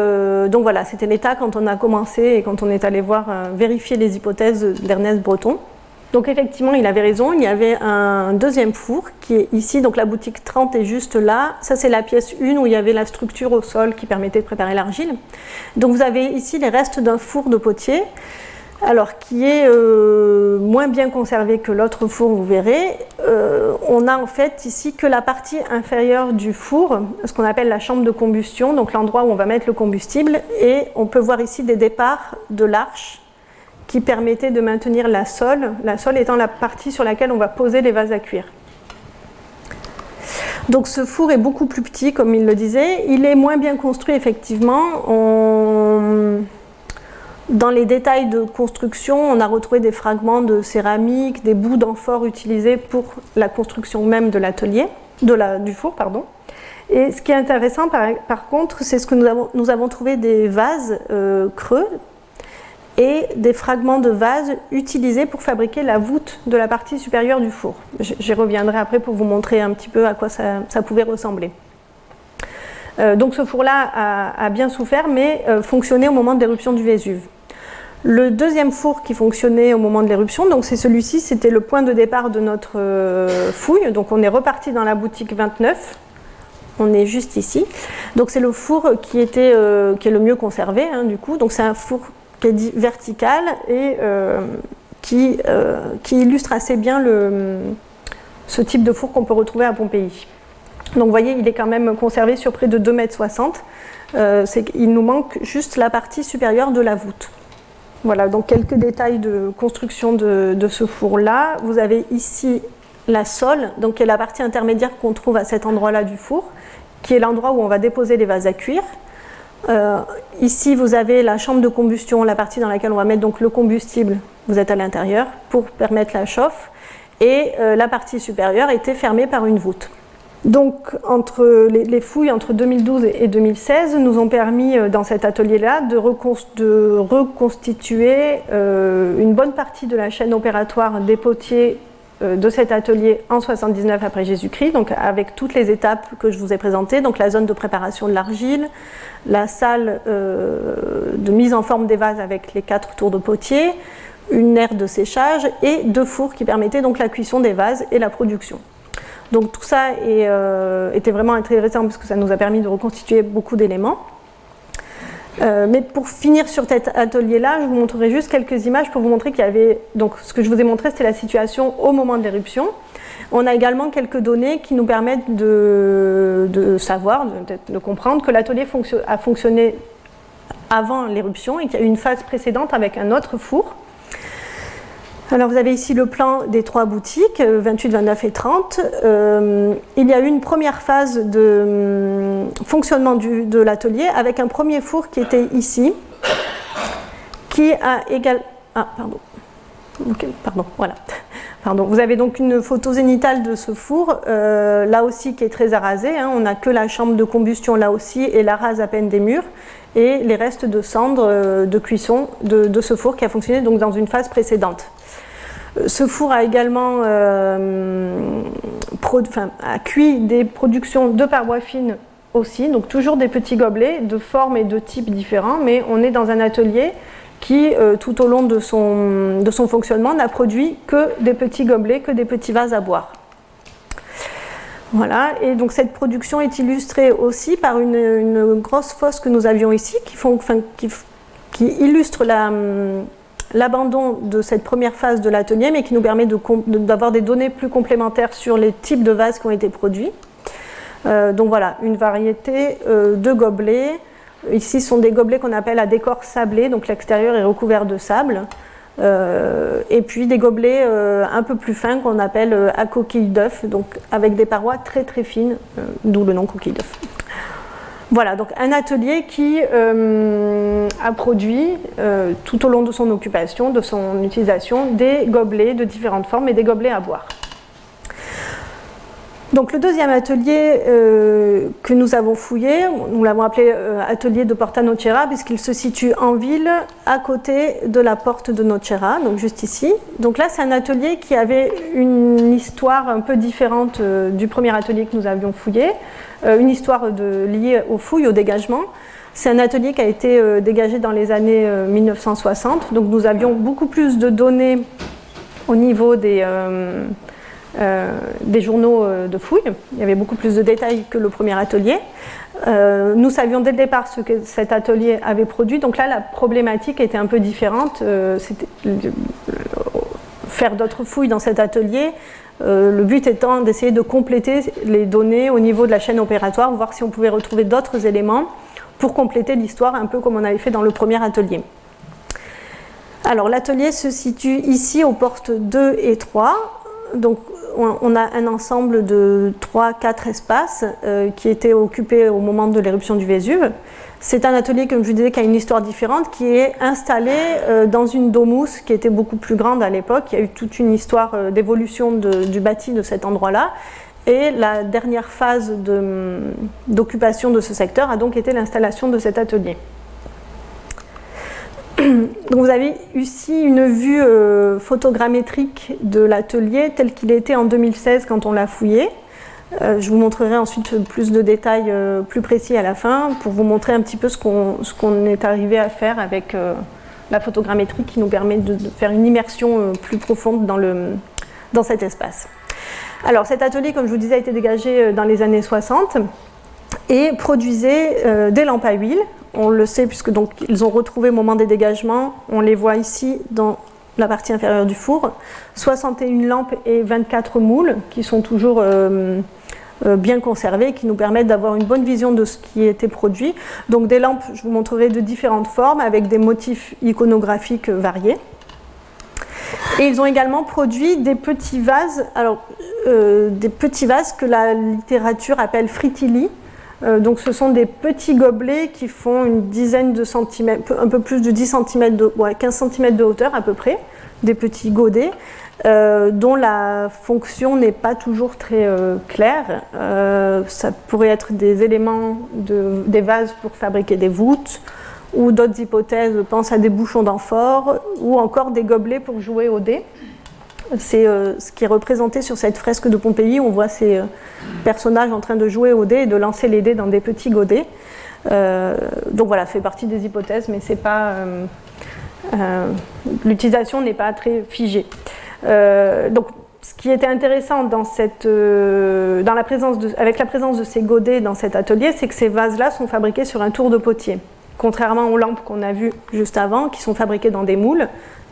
donc voilà, c'était l'état quand on a commencé et quand on est allé voir vérifier les hypothèses d'Ernest Breton. Donc effectivement, il avait raison, il y avait un deuxième four qui est ici, donc la boutique 30 est juste là. Ça c'est la pièce 1 où il y avait la structure au sol qui permettait de préparer l'argile. Donc vous avez ici les restes d'un four de potier, alors qui est euh, moins bien conservé que l'autre four, vous verrez. Euh, on a en fait ici que la partie inférieure du four, ce qu'on appelle la chambre de combustion, donc l'endroit où on va mettre le combustible, et on peut voir ici des départs de l'arche qui permettait de maintenir la sole, la sole étant la partie sur laquelle on va poser les vases à cuire. Donc ce four est beaucoup plus petit, comme il le disait. Il est moins bien construit, effectivement. Dans les détails de construction, on a retrouvé des fragments de céramique, des bouts d'amphores utilisés pour la construction même de l'atelier, du four, pardon. Et ce qui est intéressant, par, contre, c'est ce que nous avons, nous avons trouvé des vases euh, creux, et des fragments de vase utilisés pour fabriquer la voûte de la partie supérieure du four. J'y reviendrai après pour vous montrer un petit peu à quoi ça, pouvait ressembler. Euh, donc ce four-là a, bien souffert, mais euh, fonctionnait au moment de l'éruption du Vésuve. Le deuxième four qui fonctionnait au moment de l'éruption, c'est celui-ci, c'était le point de départ de notre euh, fouille. Donc on est reparti dans la boutique 29. On est juste ici. Donc c'est le four qui, qui est le mieux conservé, hein, du coup. C'est un four qui est dit verticale et euh, qui, euh, illustre assez bien ce type de four qu'on peut retrouver à Pompéi. Donc voyez, il est quand même conservé sur près de 2,60 m. Euh, il nous manque juste la partie supérieure de la voûte. Voilà, donc quelques détails de construction de, ce four-là. Vous avez ici la sole, donc qui est la partie intermédiaire qu'on trouve à cet endroit-là du four, qui est l'endroit où on va déposer les vases à cuire. Euh, ici, vous avez la chambre de combustion, la partie dans laquelle on va mettre donc le combustible. Vous êtes à l'intérieur pour permettre la chauffe. Et euh, la partie supérieure était fermée par une voûte. Donc, entre les, fouilles entre 2012 et 2016 nous ont permis, euh, dans cet atelier-là, de, reconstituer une bonne partie de la chaîne opératoire des potiers de cet atelier en 79 après Jésus-Christ, avec toutes les étapes que je vous ai présentées, donc la zone de préparation de l'argile, la salle euh, de mise en forme des vases avec les quatre tours de potier, une aire de séchage et deux fours qui permettaient donc la cuisson des vases et la production. Donc tout ça euh, était vraiment intéressant parce que ça nous a permis de reconstituer beaucoup d'éléments. Euh, mais pour finir sur cet atelier-là, je vous montrerai juste quelques images pour vous montrer qu'il y avait. Donc, ce que je vous ai montré, c'était la situation au moment de l'éruption. On a également quelques données qui nous permettent de, savoir, de, comprendre que l'atelier a fonctionné avant l'éruption et qu'il y a eu une phase précédente avec un autre four. Alors vous avez ici le plan des trois boutiques, 28, 29 et 30. Euh, il y a eu une première phase de hum, fonctionnement de l'atelier avec un premier four qui était ici, qui a égal... Ah, pardon. pardon, voilà. Vous avez donc une photo zénitale de ce four, euh, là aussi qui est très arasé. Hein. On n'a que la chambre de combustion là aussi et la rase à peine des murs. et les restes de cendres de cuisson de, ce four qui a fonctionné donc dans une phase précédente. Ce four a également cuit des productions de parois fines aussi, donc toujours des petits gobelets de forme et de type différents, mais on est dans un atelier qui, euh, tout au long de son, fonctionnement, n'a produit que des petits gobelets, que des petits vases à boire. Voilà, et donc cette production est illustrée aussi par une, grosse fosse que nous avions ici, qui, illustre l'abandon de cette première phase de l'atelier, mais qui nous permet d'avoir des données plus complémentaires sur les types de vases qui ont été produits. Euh, donc voilà, une variété euh, de gobelets. Ici, sont des gobelets qu'on appelle à décor sablé, donc l'extérieur est recouvert de sable. Euh, et puis des gobelets un peu plus fins qu'on appelle à coquille d'œuf, donc avec des parois très très fines, d'où le nom coquille d'œuf. Voilà, donc un atelier qui a produit tout au long de son occupation, de son utilisation, des gobelets de différentes formes et des gobelets à boire. Donc le deuxième atelier euh, que nous avons fouillé, nous l'avons appelé euh, atelier de Porta Nocera puisqu'il se situe en ville à côté de la porte de Nocera, donc juste ici. Donc là c'est un atelier qui avait une histoire un peu différente euh, du premier atelier que nous avions fouillé, une histoire liée aux fouilles, au dégagement. C'est un atelier qui a été dégagé dans les années 1960, donc nous avions beaucoup plus de données au niveau des des journaux euh, de fouilles. Il y avait beaucoup plus de détails que le premier atelier. Euh, nous savions dès le départ ce que cet atelier avait produit, donc là la problématique était un peu différente. C'était faire d'autres fouilles dans cet atelier. le but étant d'essayer de compléter les données au niveau de la chaîne opératoire, voir si on pouvait retrouver d'autres éléments pour compléter l'histoire, un peu comme on avait fait dans le premier atelier. Alors l'atelier se situe ici aux portes 2 et 3. Donc on a un ensemble de 3-4 espaces euh, qui étaient occupés au moment de l'éruption du Vésuve. C'est un atelier, comme je vous disais, qui a une histoire différente, qui est installé euh, dans une domus qui était beaucoup plus grande à l'époque. Il y a eu toute une histoire euh, d'évolution du bâti de cet endroit-là. Et la dernière phase d'occupation de ce secteur a donc été l'installation de cet atelier. Donc vous avez ici une vue euh, photogrammétrique de l'atelier tel qu'il était en 2016 quand on l'a fouillé. Euh, je vous montrerai ensuite plus de détails euh, plus précis à la fin pour vous montrer un petit peu ce qu'on est arrivé à faire avec la photogrammétrie qui nous permet de, faire une immersion plus profonde dans, dans cet espace. Alors cet atelier, comme je vous disais, a été dégagé dans les années 60 et produisait des lampes à huile on le sait puisque ils ont retrouvé au moment des dégagements, on les voit ici dans la partie inférieure du four, 61 lampes et 24 moules qui sont toujours euh, euh, bien conservés, qui nous permettent d'avoir une bonne vision de ce qui était produit. Donc des lampes, je vous montrerai de différentes formes avec des motifs iconographiques variés. Et ils ont également produit des petits vases, alors euh, des petits vases que la littérature appelle fritili, euh, donc ce sont des petits gobelets qui font une dizaine de centimètres, un peu plus de 10 cm, de, 15 cm de hauteur à peu près, des petits godets, euh, dont la fonction n'est pas toujours très euh, claire. ça pourrait être des éléments, des vases pour fabriquer des voûtes, ou d'autres hypothèses pensent à des bouchons d'amphore, ou encore des gobelets pour jouer au dé. C'est euh, ce qui est représenté sur cette fresque de Pompéi. On voit ces euh, personnages en train de jouer au dé et de lancer les dés dans des petits godets. Euh, donc voilà, fait partie des hypothèses, mais c'est pas l'utilisation n'est pas très figée. donc ce qui était intéressant dans cette, dans la présence avec la présence de ces godets dans cet atelier, c'est que ces vases-là sont fabriqués sur un tour de potier. Contrairement aux lampes qu'on a vues juste avant, qui sont fabriquées dans des moules,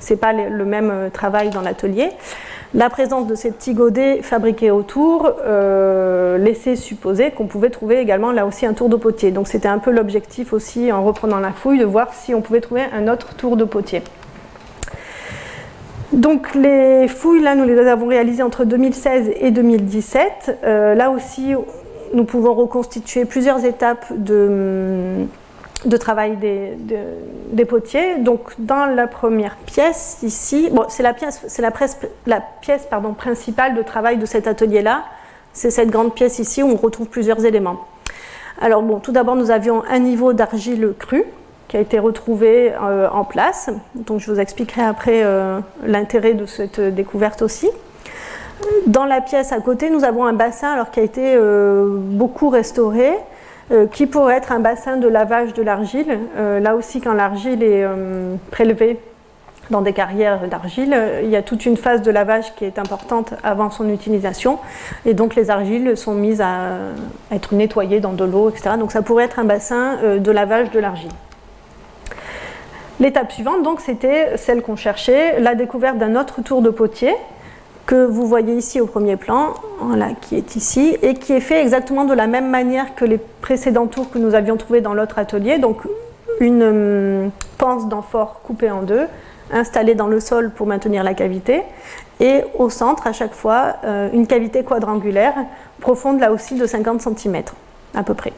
ce n'est pas le même euh, travail dans l'atelier. La présence de ces petits godets fabriqués autour euh, laissait supposer qu'on pouvait trouver également là aussi un tour de potier. Donc c'était un peu l'objectif aussi en reprenant la fouille de voir si on pouvait trouver un autre tour de potier. Donc les fouilles, là, nous les avons réalisées entre 2016 et 2017. Euh, là aussi, nous pouvons reconstituer plusieurs étapes de, de travail des, potiers. Donc dans la première pièce ici, bon, c'est la pièce, c'est la, la, pièce pardon, principale de travail de cet atelier-là. C'est cette grande pièce ici où on retrouve plusieurs éléments. Alors bon, tout d'abord, nous avions un niveau d'argile crue qui a été retrouvé euh, en place. Donc je vous expliquerai après euh, l'intérêt de cette découverte aussi. Dans la pièce à côté, nous avons un bassin alors, qui a été beaucoup restauré, qui pourrait être un bassin de lavage de l'argile. là aussi, quand l'argile est prélevée dans des carrières d'argile, il y a toute une phase de lavage qui est importante avant son utilisation. Et donc les argiles sont mises à être nettoyées dans de l'eau, etc. Donc ça pourrait être un bassin euh, de lavage de l'argile. L'étape suivante, donc, c'était celle qu'on cherchait, la découverte d'un autre tour de potier que vous voyez ici au premier plan, qui est ici, et qui est fait exactement de la même manière que les précédents tours que nous avions trouvés dans l'autre atelier. Donc une hum, panse d'amphore coupée en deux, installée dans le sol pour maintenir la cavité, et au centre, à chaque fois, euh, une cavité quadrangulaire, profonde là aussi de 50 cm à peu près.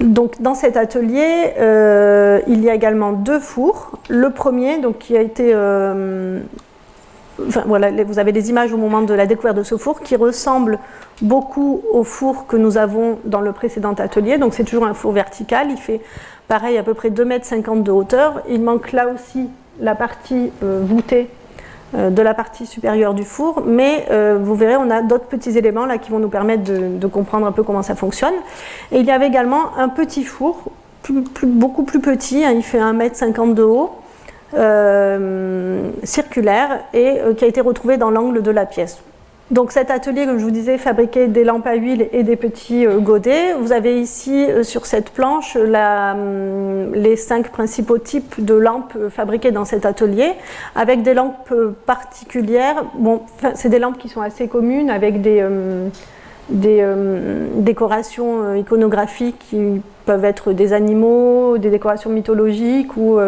Donc, dans cet atelier, euh, il y a également deux fours. Le premier, donc, qui a été. Euh, vous avez des images au moment de la découverte de ce four qui ressemble beaucoup au four que nous avons dans le précédent atelier. Donc, c'est toujours un four vertical. Il fait pareil à peu près 2,50 m de hauteur. Il manque là aussi la partie euh, voûtée euh, de la partie supérieure du four, mais euh, vous verrez, on a d'autres petits éléments là qui vont nous permettre de, comprendre un peu comment ça fonctionne. Et il y avait également un petit four, beaucoup plus petit, hein, il fait 1,50 m de haut, circulaire, et qui a été retrouvé dans l'angle de la pièce. Donc cet atelier, comme je vous disais, fabriquait des lampes à huile et des petits euh, godets. Vous avez ici euh, sur cette planche hum, les cinq principaux types de lampes euh, fabriquées dans cet atelier, avec des lampes particulières. Bon, c'est des lampes qui sont assez communes, avec des, hum, hum, décorations iconographiques qui peuvent être des animaux, des décorations mythologiques ou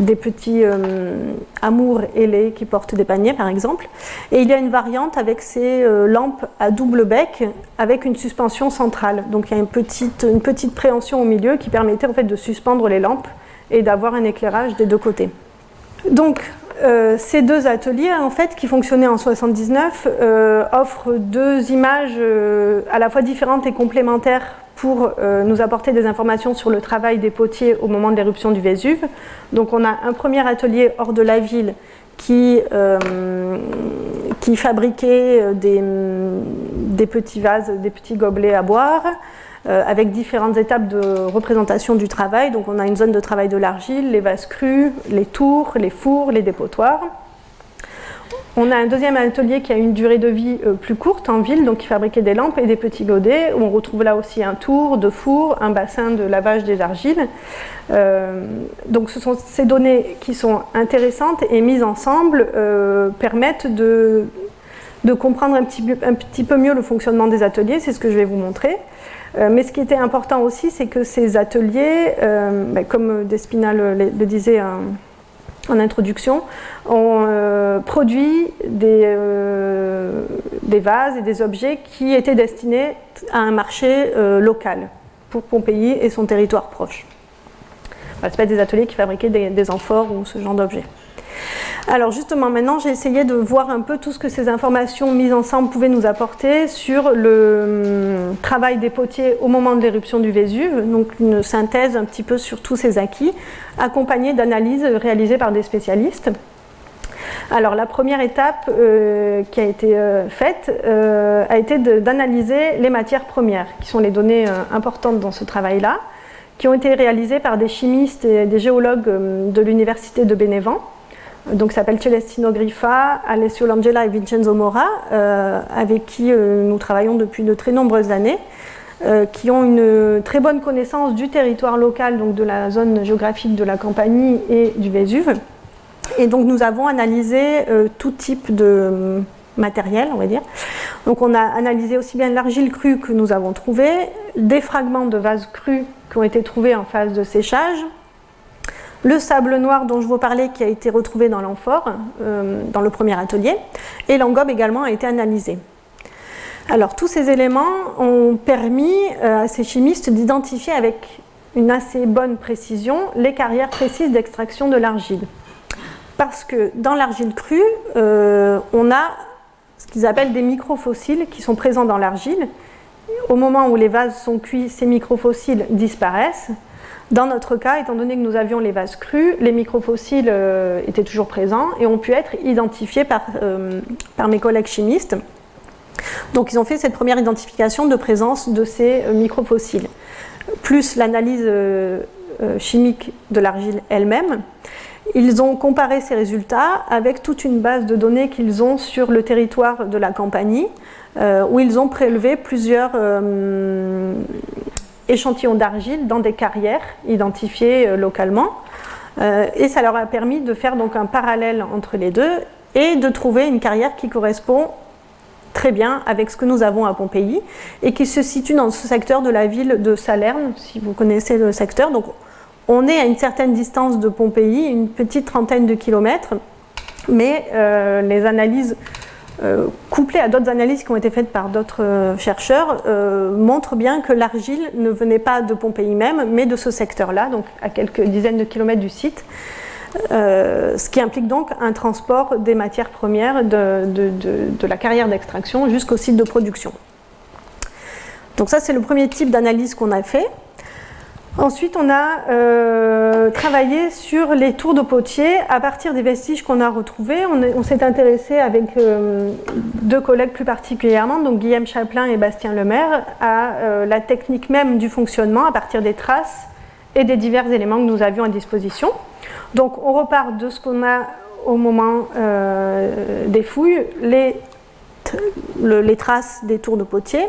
des petits euh, amours ailés qui portent des paniers, par exemple. Et il y a une variante avec ces euh, lampes à double bec avec une suspension centrale. Donc il y a une petite, une petite préhension au milieu qui permettait en fait de suspendre les lampes et d'avoir un éclairage des deux côtés. Donc euh, ces deux ateliers, en fait, qui fonctionnaient en 79, offrent deux images à la fois différentes et complémentaires pour euh, nous apporter des informations sur le travail des potiers au moment de l'éruption du Vésuve. Donc on a un premier atelier hors de la ville qui, euh, fabriquait euh, des, petits vases, des petits gobelets à boire, avec différentes étapes de représentation du travail. Donc on a une zone de travail de l'argile, les vases crus, les tours, les fours, les dépotoirs. On a un deuxième atelier qui a une durée de vie euh, plus courte en ville, donc qui fabriquait des lampes et des petits godets, où on retrouve là aussi un tour de four, un bassin de lavage des argiles. Euh, donc ces données qui sont intéressantes et mises ensemble euh, permettent de, comprendre un petit, peu mieux le fonctionnement des ateliers, c'est ce que je vais vous montrer. Mais ce qui était important aussi, c'est que ces ateliers, ben, comme Despina le, disait, en introduction, on euh, produit des, euh, vases et des objets qui étaient destinés à un marché euh, local pour Pompéi et son territoire proche. Ce pas des ateliers qui fabriquaient des amphores ou ce genre d'objets. Alors justement, maintenant, j'ai essayé de voir un peu tout ce que ces informations mises ensemble pouvaient nous apporter sur le hum, travail des potiers au moment de l'éruption du Vésuve, donc une synthèse un petit peu sur tous ces acquis, accompagnée d'analyses réalisées par des spécialistes. Alors la première étape euh, qui a été euh, faite euh, a été d'analyser les matières premières, qui sont les données importantes dans ce travail-là, qui ont été réalisées par des chimistes et des géologues de l'université de Bénévent donc s'appelle Celestino Griffa, Alessio Langella et Vincenzo Mora, euh, avec qui euh, nous travaillons depuis de très nombreuses années, euh, qui ont une très bonne connaissance du territoire local, donc de la zone géographique de la Campanie et du Vésuve. Et donc nous avons analysé tout type de matériel, on va dire. Donc on a analysé aussi bien l'argile crue que nous avons trouvé, des fragments de vases crus qui ont été trouvés en phase de séchage, le sable noir dont je vous parlais qui a été retrouvé dans l'amphore, euh, dans le premier atelier, et l'engobe également a été analysé. Alors tous ces éléments ont permis euh, à ces chimistes d'identifier avec une assez bonne précision les carrières précises d'extraction de l'argile. Parce que dans l'argile crue, euh, on a ce qu'ils appellent des microfossiles qui sont présents dans l'argile au moment où les vases sont cuits, ces microfossiles disparaissent. Dans notre cas, étant donné que nous avions les vases crus, les microfossiles euh, étaient toujours présents et ont pu être identifiés par, euh, par, mes collègues chimistes. Donc ils ont fait cette première identification de présence de ces microfossiles, plus l'analyse chimique de l'argile elle-même. Ils ont comparé ces résultats avec toute une base de données qu'ils ont sur le territoire de la Campanie, euh, où ils ont prélevé plusieurs euh, échantillons d'argile dans des carrières identifiées euh, localement. et ça leur a permis de faire donc un parallèle entre les deux et de trouver une carrière qui correspond très bien avec ce que nous avons à Pompéi et qui se situe dans ce secteur de la ville de Salerne, si vous connaissez le secteur. Donc, on est à une certaine distance de Pompéi, une petite trentaine de kilomètres, mais euh, les analyses euh, couplées à d'autres analyses qui ont été faites par d'autres euh, chercheurs montrent bien que l'argile ne venait pas de Pompéi même, mais de ce secteur-là, donc à quelques dizaines de kilomètres du site. ce qui implique donc un transport des matières premières de la carrière d'extraction jusqu'au site de production. Donc ça, c'est le premier type d'analyse qu'on a fait. Ensuite, on a euh, travaillé sur les tours de potier à partir des vestiges qu'on a retrouvés. On, s'est intéressé avec euh, deux collègues plus particulièrement, donc Guillaume Chaplin et Bastien Lemaire, à euh, la technique même du fonctionnement à partir des traces et des divers éléments que nous avions à disposition. Donc, on repart de ce qu'on a au moment des fouilles, les, les traces des tours de potier,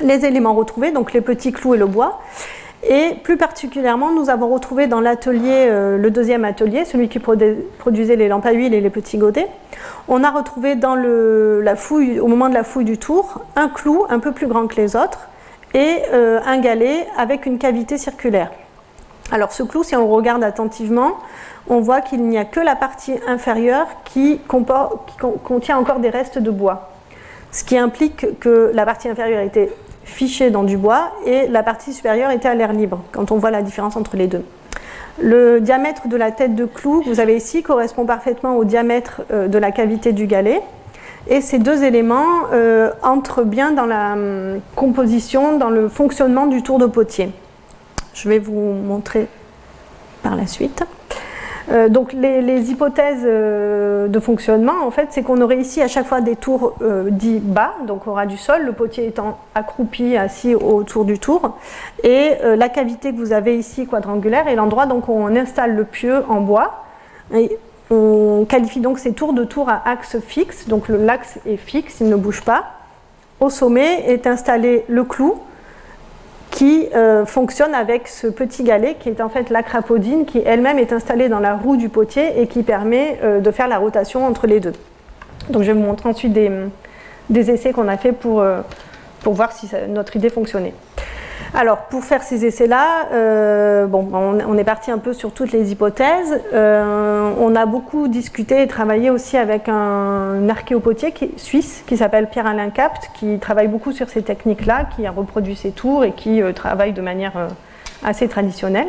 les éléments retrouvés, donc les petits clous et le bois. Et plus particulièrement, nous avons retrouvé dans l'atelier, euh, le deuxième atelier, celui qui produisait les lampes à huile et les petits godets, on a retrouvé dans la fouille, au moment de la fouille du tour, un clou un peu plus grand que les autres et euh, un galet avec une cavité circulaire. Alors ce clou, si on regarde attentivement, on voit qu'il n'y a que la partie inférieure qui, qui contient encore des restes de bois. Ce qui implique que la partie inférieure était fiché dans du bois et la partie supérieure était à l'air libre, quand on voit la différence entre les deux. Le diamètre de la tête de clou que vous avez ici correspond parfaitement au diamètre euh, de la cavité du galet. Et ces deux éléments euh, entrent bien dans la hum, composition, dans le fonctionnement du tour de potier. Je vais vous montrer par la suite. Euh, donc les, hypothèses euh, de fonctionnement, en fait, c'est qu'on aurait ici à chaque fois des tours euh, dits bas, donc au ras du sol, le potier étant accroupi, assis autour du tour, et la cavité que vous avez ici quadrangulaire est l'endroit où on installe le pieu en bois. Et on qualifie donc ces tours de tours à axe fixe, donc l'axe est fixe, il ne bouge pas. Au sommet est installé le clou, qui euh, fonctionne avec ce petit galet qui est en fait la crapodine qui elle-même est installée dans la roue du potier et qui permet euh, de faire la rotation entre les deux. Donc je vais vous montrer ensuite des, essais qu'on a fait pour, euh, pour voir si notre idée fonctionnait. Alors, pour faire ces essais-là, euh, on, est parti un peu sur toutes les hypothèses. Euh, on a beaucoup discuté et travaillé aussi avec un archéopotier suisse qui s'appelle Pierre-Alain Capt, qui travaille beaucoup sur ces techniques-là, qui a reproduit ces tours et qui euh, travaille de manière assez traditionnelle.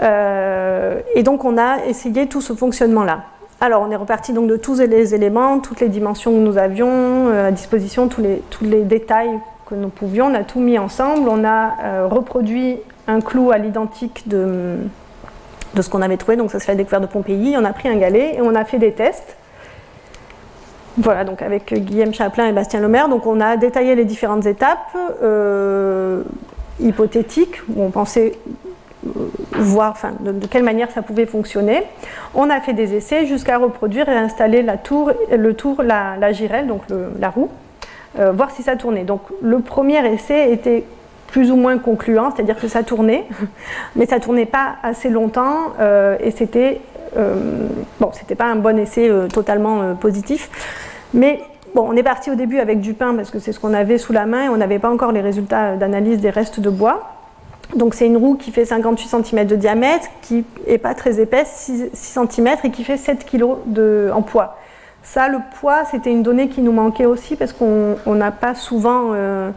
et donc, on a essayé tout ce fonctionnement-là. Alors, on est reparti donc de tous les éléments, toutes les dimensions que nous avions à disposition, tous les détails nous pouvions. On a tout mis ensemble. On a euh, reproduit un clou à l'identique de, ce qu'on avait trouvé. Donc ça, c'est la découverte de Pompéi. On a pris un galet et on a fait des tests. Voilà, donc avec Guillaume Chaplin et Bastien Lemaire. Donc on a détaillé les différentes étapes euh, hypothétiques où on pensait euh, voir enfin, de, quelle manière ça pouvait fonctionner. On a fait des essais jusqu'à reproduire et installer la tour, le tour, la girelle, donc la roue, euh, voir si ça tournait. Donc le premier essai était plus ou moins concluant, c'est-à-dire que ça tournait, mais ça tournait pas assez longtemps euh, et c'était euh, bon, c'était pas un bon essai totalement positif, mais bon, on est parti au début avec du pain parce que c'est ce qu'on avait sous la main et on n'avait pas encore les résultats d'analyse des restes de bois. Donc c'est une roue qui fait 58 cm de diamètre, qui est pas très épaisse, 6, 6 cm et qui fait 7 kg de, en poids. Ça, le poids, c'était une donnée qui nous manquait aussi parce qu'on n'a pas souvent euh,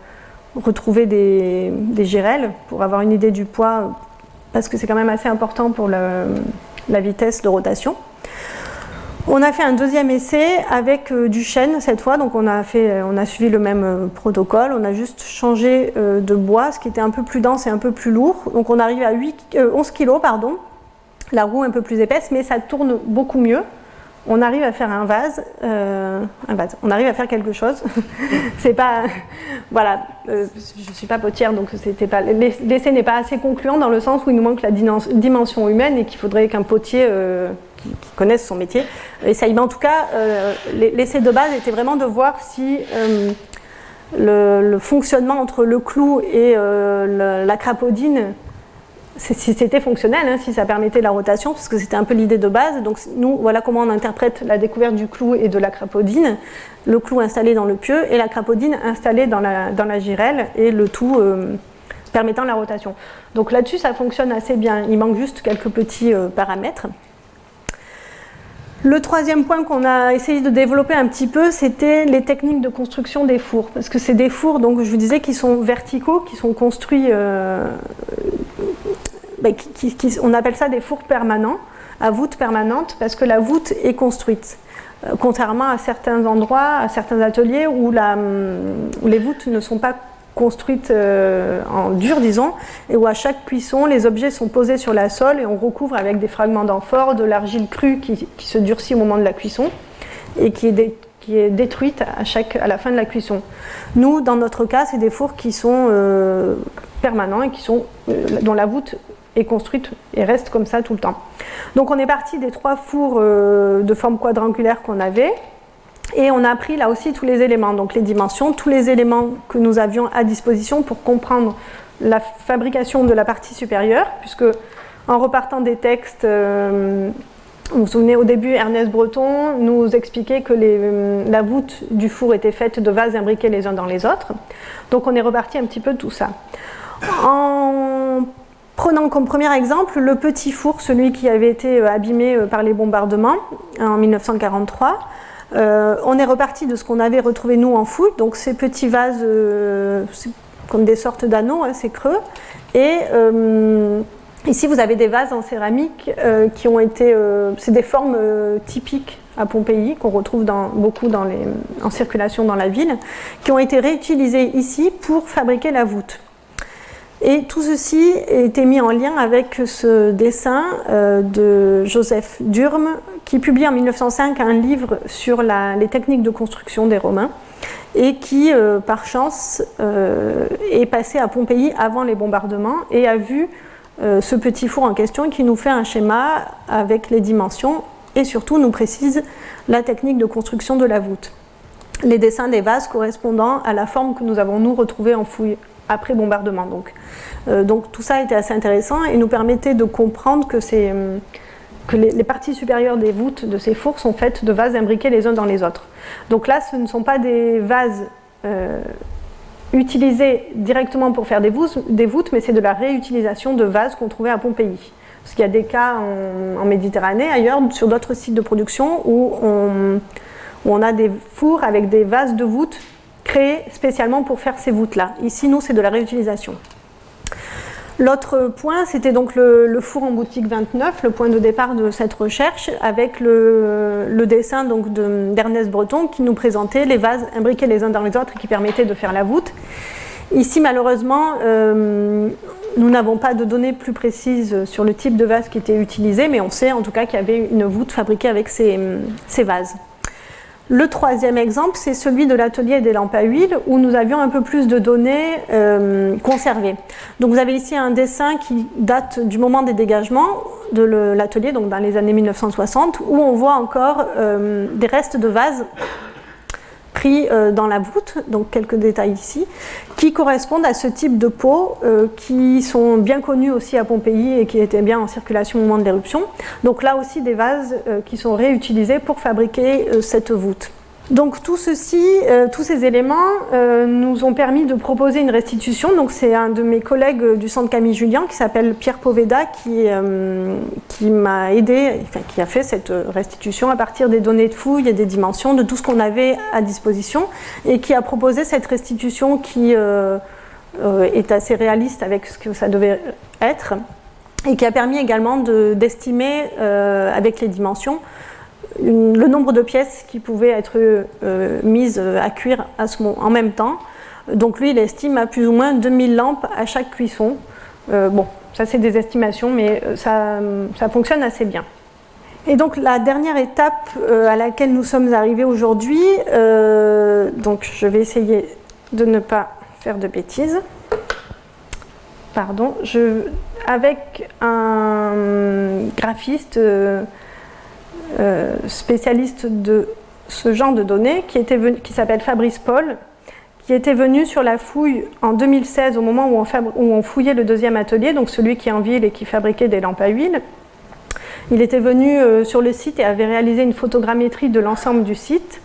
retrouvé des, des pour avoir une idée du poids, parce que c'est quand même assez important pour la vitesse de rotation. On a fait un deuxième essai avec du chêne cette fois, donc on a, a suivi le même protocole, on a juste changé de bois, ce qui était un peu plus dense et un peu plus lourd. Donc on arrive à 8, 11 kg, la roue un peu plus épaisse, mais ça tourne beaucoup mieux on arrive à faire un vase, euh, un vase, on arrive à faire quelque chose. c'est pas, voilà, euh, je suis pas potière, donc c'était pas, l'essai n'est pas assez concluant dans le sens où il nous manque la dimension humaine et qu'il faudrait qu'un potier euh, qui, connaisse son métier essaye. Mais en tout cas, l'essai de base était vraiment de voir si le, fonctionnement entre le clou et la crapaudine c'était fonctionnel, hein, si ça permettait la rotation, parce que c'était un peu l'idée de base. Donc nous, voilà comment on interprète la découverte du clou et de la crapaudine. Le clou installé dans le pieu et la crapaudine installée dans la, dans la girelle, et le tout euh, permettant la rotation. Donc là-dessus, ça fonctionne assez bien. Il manque juste quelques petits euh, paramètres. Le troisième point qu'on a essayé de développer un petit peu, c'était les techniques de construction des fours. Parce que c'est des fours, donc je vous disais, qui sont verticaux, qui sont construits euh, ben, on appelle ça des fours permanents, à voûte permanente, parce que la voûte est construite. Euh, contrairement à certains endroits, à certains ateliers où, les voûtes ne sont pas construites euh, en dur, disons, et où à chaque cuisson, les objets sont posés sur la sole et on recouvre avec des fragments d'amphore, de l'argile crue qui, se durcit au moment de la cuisson et qui est, détruite à, la fin de la cuisson. Nous, dans notre cas, c'est des fours qui sont euh, permanents et qui sont, dont la voûte est construite et reste comme ça tout le temps. Donc on est parti des trois fours euh, de forme quadrangulaire qu'on avait et on a pris là aussi tous les éléments, donc les dimensions, tous les éléments que nous avions à disposition pour comprendre la fabrication de la partie supérieure, puisque en repartant des textes, euh, vous vous souvenez au début, Ernest Breton nous expliquait que euh, la voûte du four était faite de vases imbriqués les uns dans les autres. Donc on est reparti un petit peu de tout ça. En Prenant comme premier exemple le petit four, celui qui avait été euh, abîmé euh, par les bombardements en 1943. Euh, on est reparti de ce qu'on avait retrouvé nous en fouille, donc ces petits vases comme des sortes d'anneaux, hein, c'est creux. Et ici vous avez des vases en céramique qui ont été, c'est des formes typiques à Pompéi qu'on retrouve beaucoup en circulation dans la ville, qui ont été réutilisés ici pour fabriquer la voûte. Et tout ceci était mis en lien avec ce dessin euh, de Joseph Durme, qui publie en 1905 un livre sur les techniques de construction des Romains, et qui, euh, par chance, euh, est passé à Pompéi avant les bombardements et a vu ce petit four en question qui nous fait un schéma avec les dimensions et surtout nous précise la technique de construction de la voûte. Les dessins des vases correspondant à la forme que nous avons nous retrouvée en fouille après bombardement. Donc. Euh, donc tout ça était assez intéressant et nous permettait de comprendre que, euh, les, parties supérieures des voûtes de ces fours sont faites de vases imbriqués les uns dans les autres. Donc là, ce ne sont pas des vases euh, utilisés directement pour faire des voûtes, des voûtes mais c'est de la réutilisation de vases qu'on trouvait à Pompéi. Parce qu'il y a des cas en, Méditerranée, ailleurs, sur d'autres sites de production, où on, où on a des fours avec des vases de voûtes spécialement pour faire ces voûtes-là. Ici, nous, c'est de la réutilisation. L'autre point, c'était donc le, four en boutique 29, le point de départ de cette recherche, avec le, dessin donc d'Ernest Breton qui nous présentait les vases imbriqués les uns dans les autres et qui permettaient de faire la voûte. Ici, malheureusement, euh, nous n'avons pas de données plus précises sur le type de vase qui était utilisé, mais on sait en tout cas qu'il y avait une voûte fabriquée avec ces vases. Le troisième exemple, c'est celui de l'atelier des lampes à huile, où nous avions un peu plus de données euh, conservées. Donc vous avez ici un dessin qui date du moment des dégagements de l'atelier, donc dans les années 1960, où on voit encore euh, des restes de vases pris euh, dans la voûte, donc quelques détails ici, qui correspondent à ce type de pots euh, qui sont bien connus aussi à Pompéi et qui étaient bien en circulation au moment de l'éruption. Donc là aussi des vases euh, qui sont réutilisés pour fabriquer cette voûte. Donc tout ceci, euh, tous ces éléments euh, nous ont permis de proposer une restitution. Donc c'est un de mes collègues du centre Camille Julien qui s'appelle Pierre Poveda qui, euh, qui m'a aidé, qui a fait cette restitution à partir des données de fouilles et des dimensions de tout ce qu'on avait à disposition et qui a proposé cette restitution qui est assez réaliste avec ce que ça devait être et qui a permis également d'estimer avec les dimensions le nombre de pièces qui pouvaient être mises à cuire à moment, en même temps. Donc lui, il estime à plus ou moins 2000 lampes à chaque cuisson. bon, ça c'est des estimations, mais ça, ça fonctionne assez bien. Et donc la dernière étape euh, à laquelle nous sommes arrivés aujourd'hui, euh, donc je vais essayer de ne pas faire de bêtises. Pardon, je, avec un graphiste euh, spécialiste de ce genre de données qui, s'appelle Fabrice Paul, qui était venu sur la fouille en 2016 au moment où on, fouillait le deuxième atelier, donc celui qui est en ville et qui fabriquait des lampes à huile. Il était venu euh, sur le site et avait réalisé une photogrammétrie de l'ensemble du site.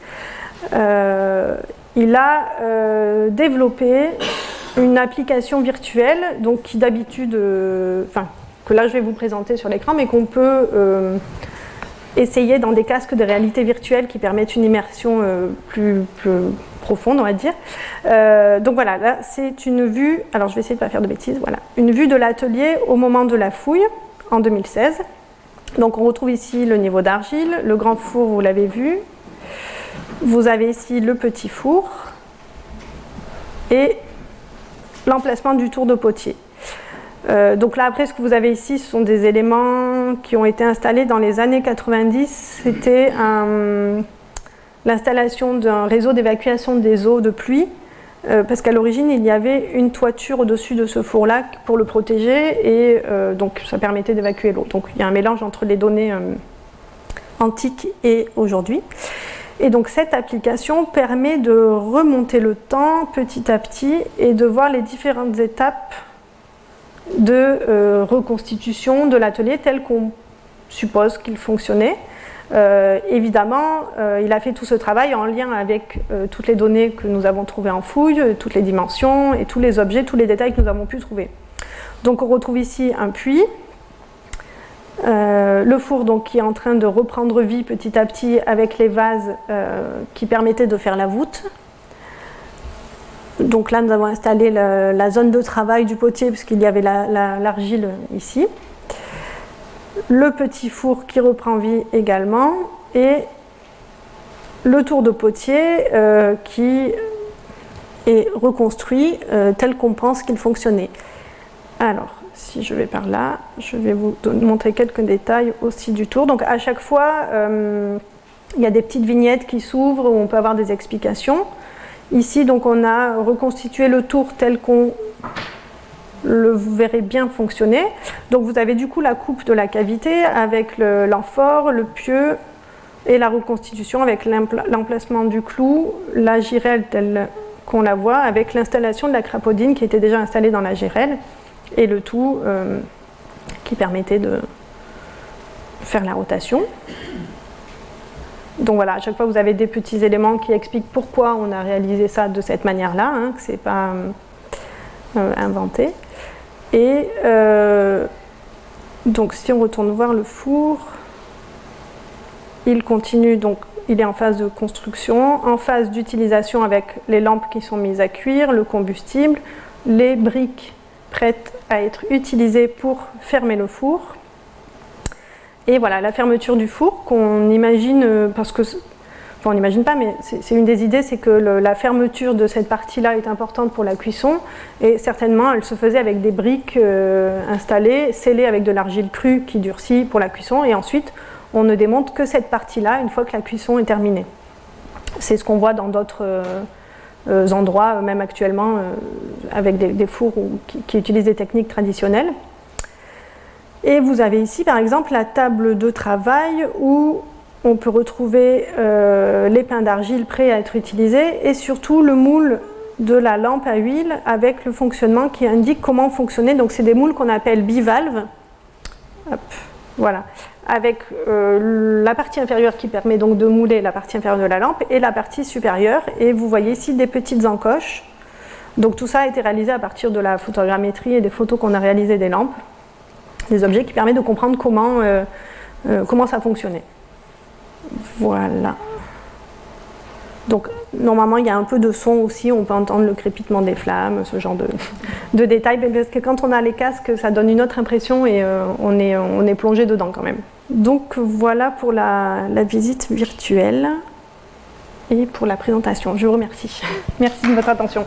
Euh, il a développé une application virtuelle, donc qui d'habitude, que là je vais vous présenter sur l'écran, mais qu'on peut essayer dans des casques de réalité virtuelle qui permettent une immersion plus, plus, profonde, on va dire. donc voilà, là c'est une vue, alors je vais essayer de ne pas faire de bêtises, voilà, une vue de l'atelier au moment de la fouille en 2016. Donc on retrouve ici le niveau d'argile, le grand four, vous l'avez vu. Vous avez ici le petit four et l'emplacement du tour de potier. Euh, donc là, après, ce que vous avez ici, ce sont des éléments qui ont été installés dans les années 90. C'était l'installation d'un réseau d'évacuation des eaux de pluie euh, parce qu'à l'origine, il y avait une toiture au-dessus de ce four-là pour le protéger et euh, donc ça permettait d'évacuer l'eau. Donc il y a un mélange entre les données antiques et aujourd'hui. Et donc cette application permet de remonter le temps petit à petit et de voir les différentes étapes de reconstitution de l'atelier tel qu'on suppose qu'il fonctionnait. Euh, évidemment, euh, il a fait tout ce travail en lien avec euh, toutes les données que nous avons trouvées en fouille, toutes les dimensions et tous les objets, tous les détails que nous avons pu trouver. Donc on retrouve ici un puits, le four donc, qui est en train de reprendre vie petit à petit avec les vases qui permettaient de faire la voûte. Donc là, nous avons installé la, zone de travail du potier puisqu'il y avait l'argile ici le petit four qui reprend vie également et le tour de potier euh, qui est reconstruit euh, tel qu'on pense qu'il fonctionnait. Alors, si je vais par là, je vais vous montrer quelques détails aussi du tour. Donc à chaque fois, euh, il y a des petites vignettes qui s'ouvrent où on peut avoir des explications. Ici, donc, on a reconstitué le tour tel qu'on le, vous verrez bien fonctionner. Donc vous avez du coup la coupe de la cavité avec l'amphore, le, pieu et la reconstitution avec l'emplacement du clou, la girelle telle qu'on la voit, avec l'installation de la crapaudine qui était déjà installée dans la girelle et le tout euh, qui permettait de faire la rotation. Donc voilà, à chaque fois vous avez des petits éléments qui expliquent pourquoi on a réalisé ça de cette manière-là, hein, que c'est pas euh, inventé. Et euh, donc si on retourne voir le four, il continue, donc il est en phase de construction, en phase d'utilisation avec les lampes qui sont mises à cuire, le combustible, les briques prêtes à être utilisées pour fermer le four. Et voilà, la fermeture du four qu'on imagine, euh, parce que on n'imagine pas, mais c'est une des idées, c'est que la fermeture de cette partie-là est importante pour la cuisson, et certainement elle se faisait avec des briques euh, installées, scellées avec de l'argile crue qui durcit pour la cuisson, et ensuite on ne démonte que cette partie-là une fois que la cuisson est terminée. C'est ce qu'on voit dans d'autres euh, endroits, même actuellement, avec des, fours qui utilisent des techniques traditionnelles. Et vous avez ici par exemple la table de travail où on peut retrouver euh, les pains d'argile prêts à être utilisés et surtout le moule de la lampe à huile avec le fonctionnement qui indique comment fonctionner. Donc c'est des moules qu'on appelle bivalves. voilà. Avec euh, la partie inférieure qui permet donc de mouler la partie inférieure de la lampe et la partie supérieure. Et vous voyez ici des petites encoches. Donc tout ça a été réalisé à partir de la photogrammétrie et des photos qu'on a réalisées des lampes. Des objets qui permettent de comprendre comment, euh, comment ça fonctionnait. Voilà. Donc normalement il y a un peu de son aussi, on peut entendre le crépitement des flammes, ce genre de, de détails, parce que quand on a les casques, ça donne une autre impression et euh, on, est, on est plongé dedans quand même. Donc voilà pour la visite virtuelle et pour la présentation. Je vous remercie. Merci de votre attention.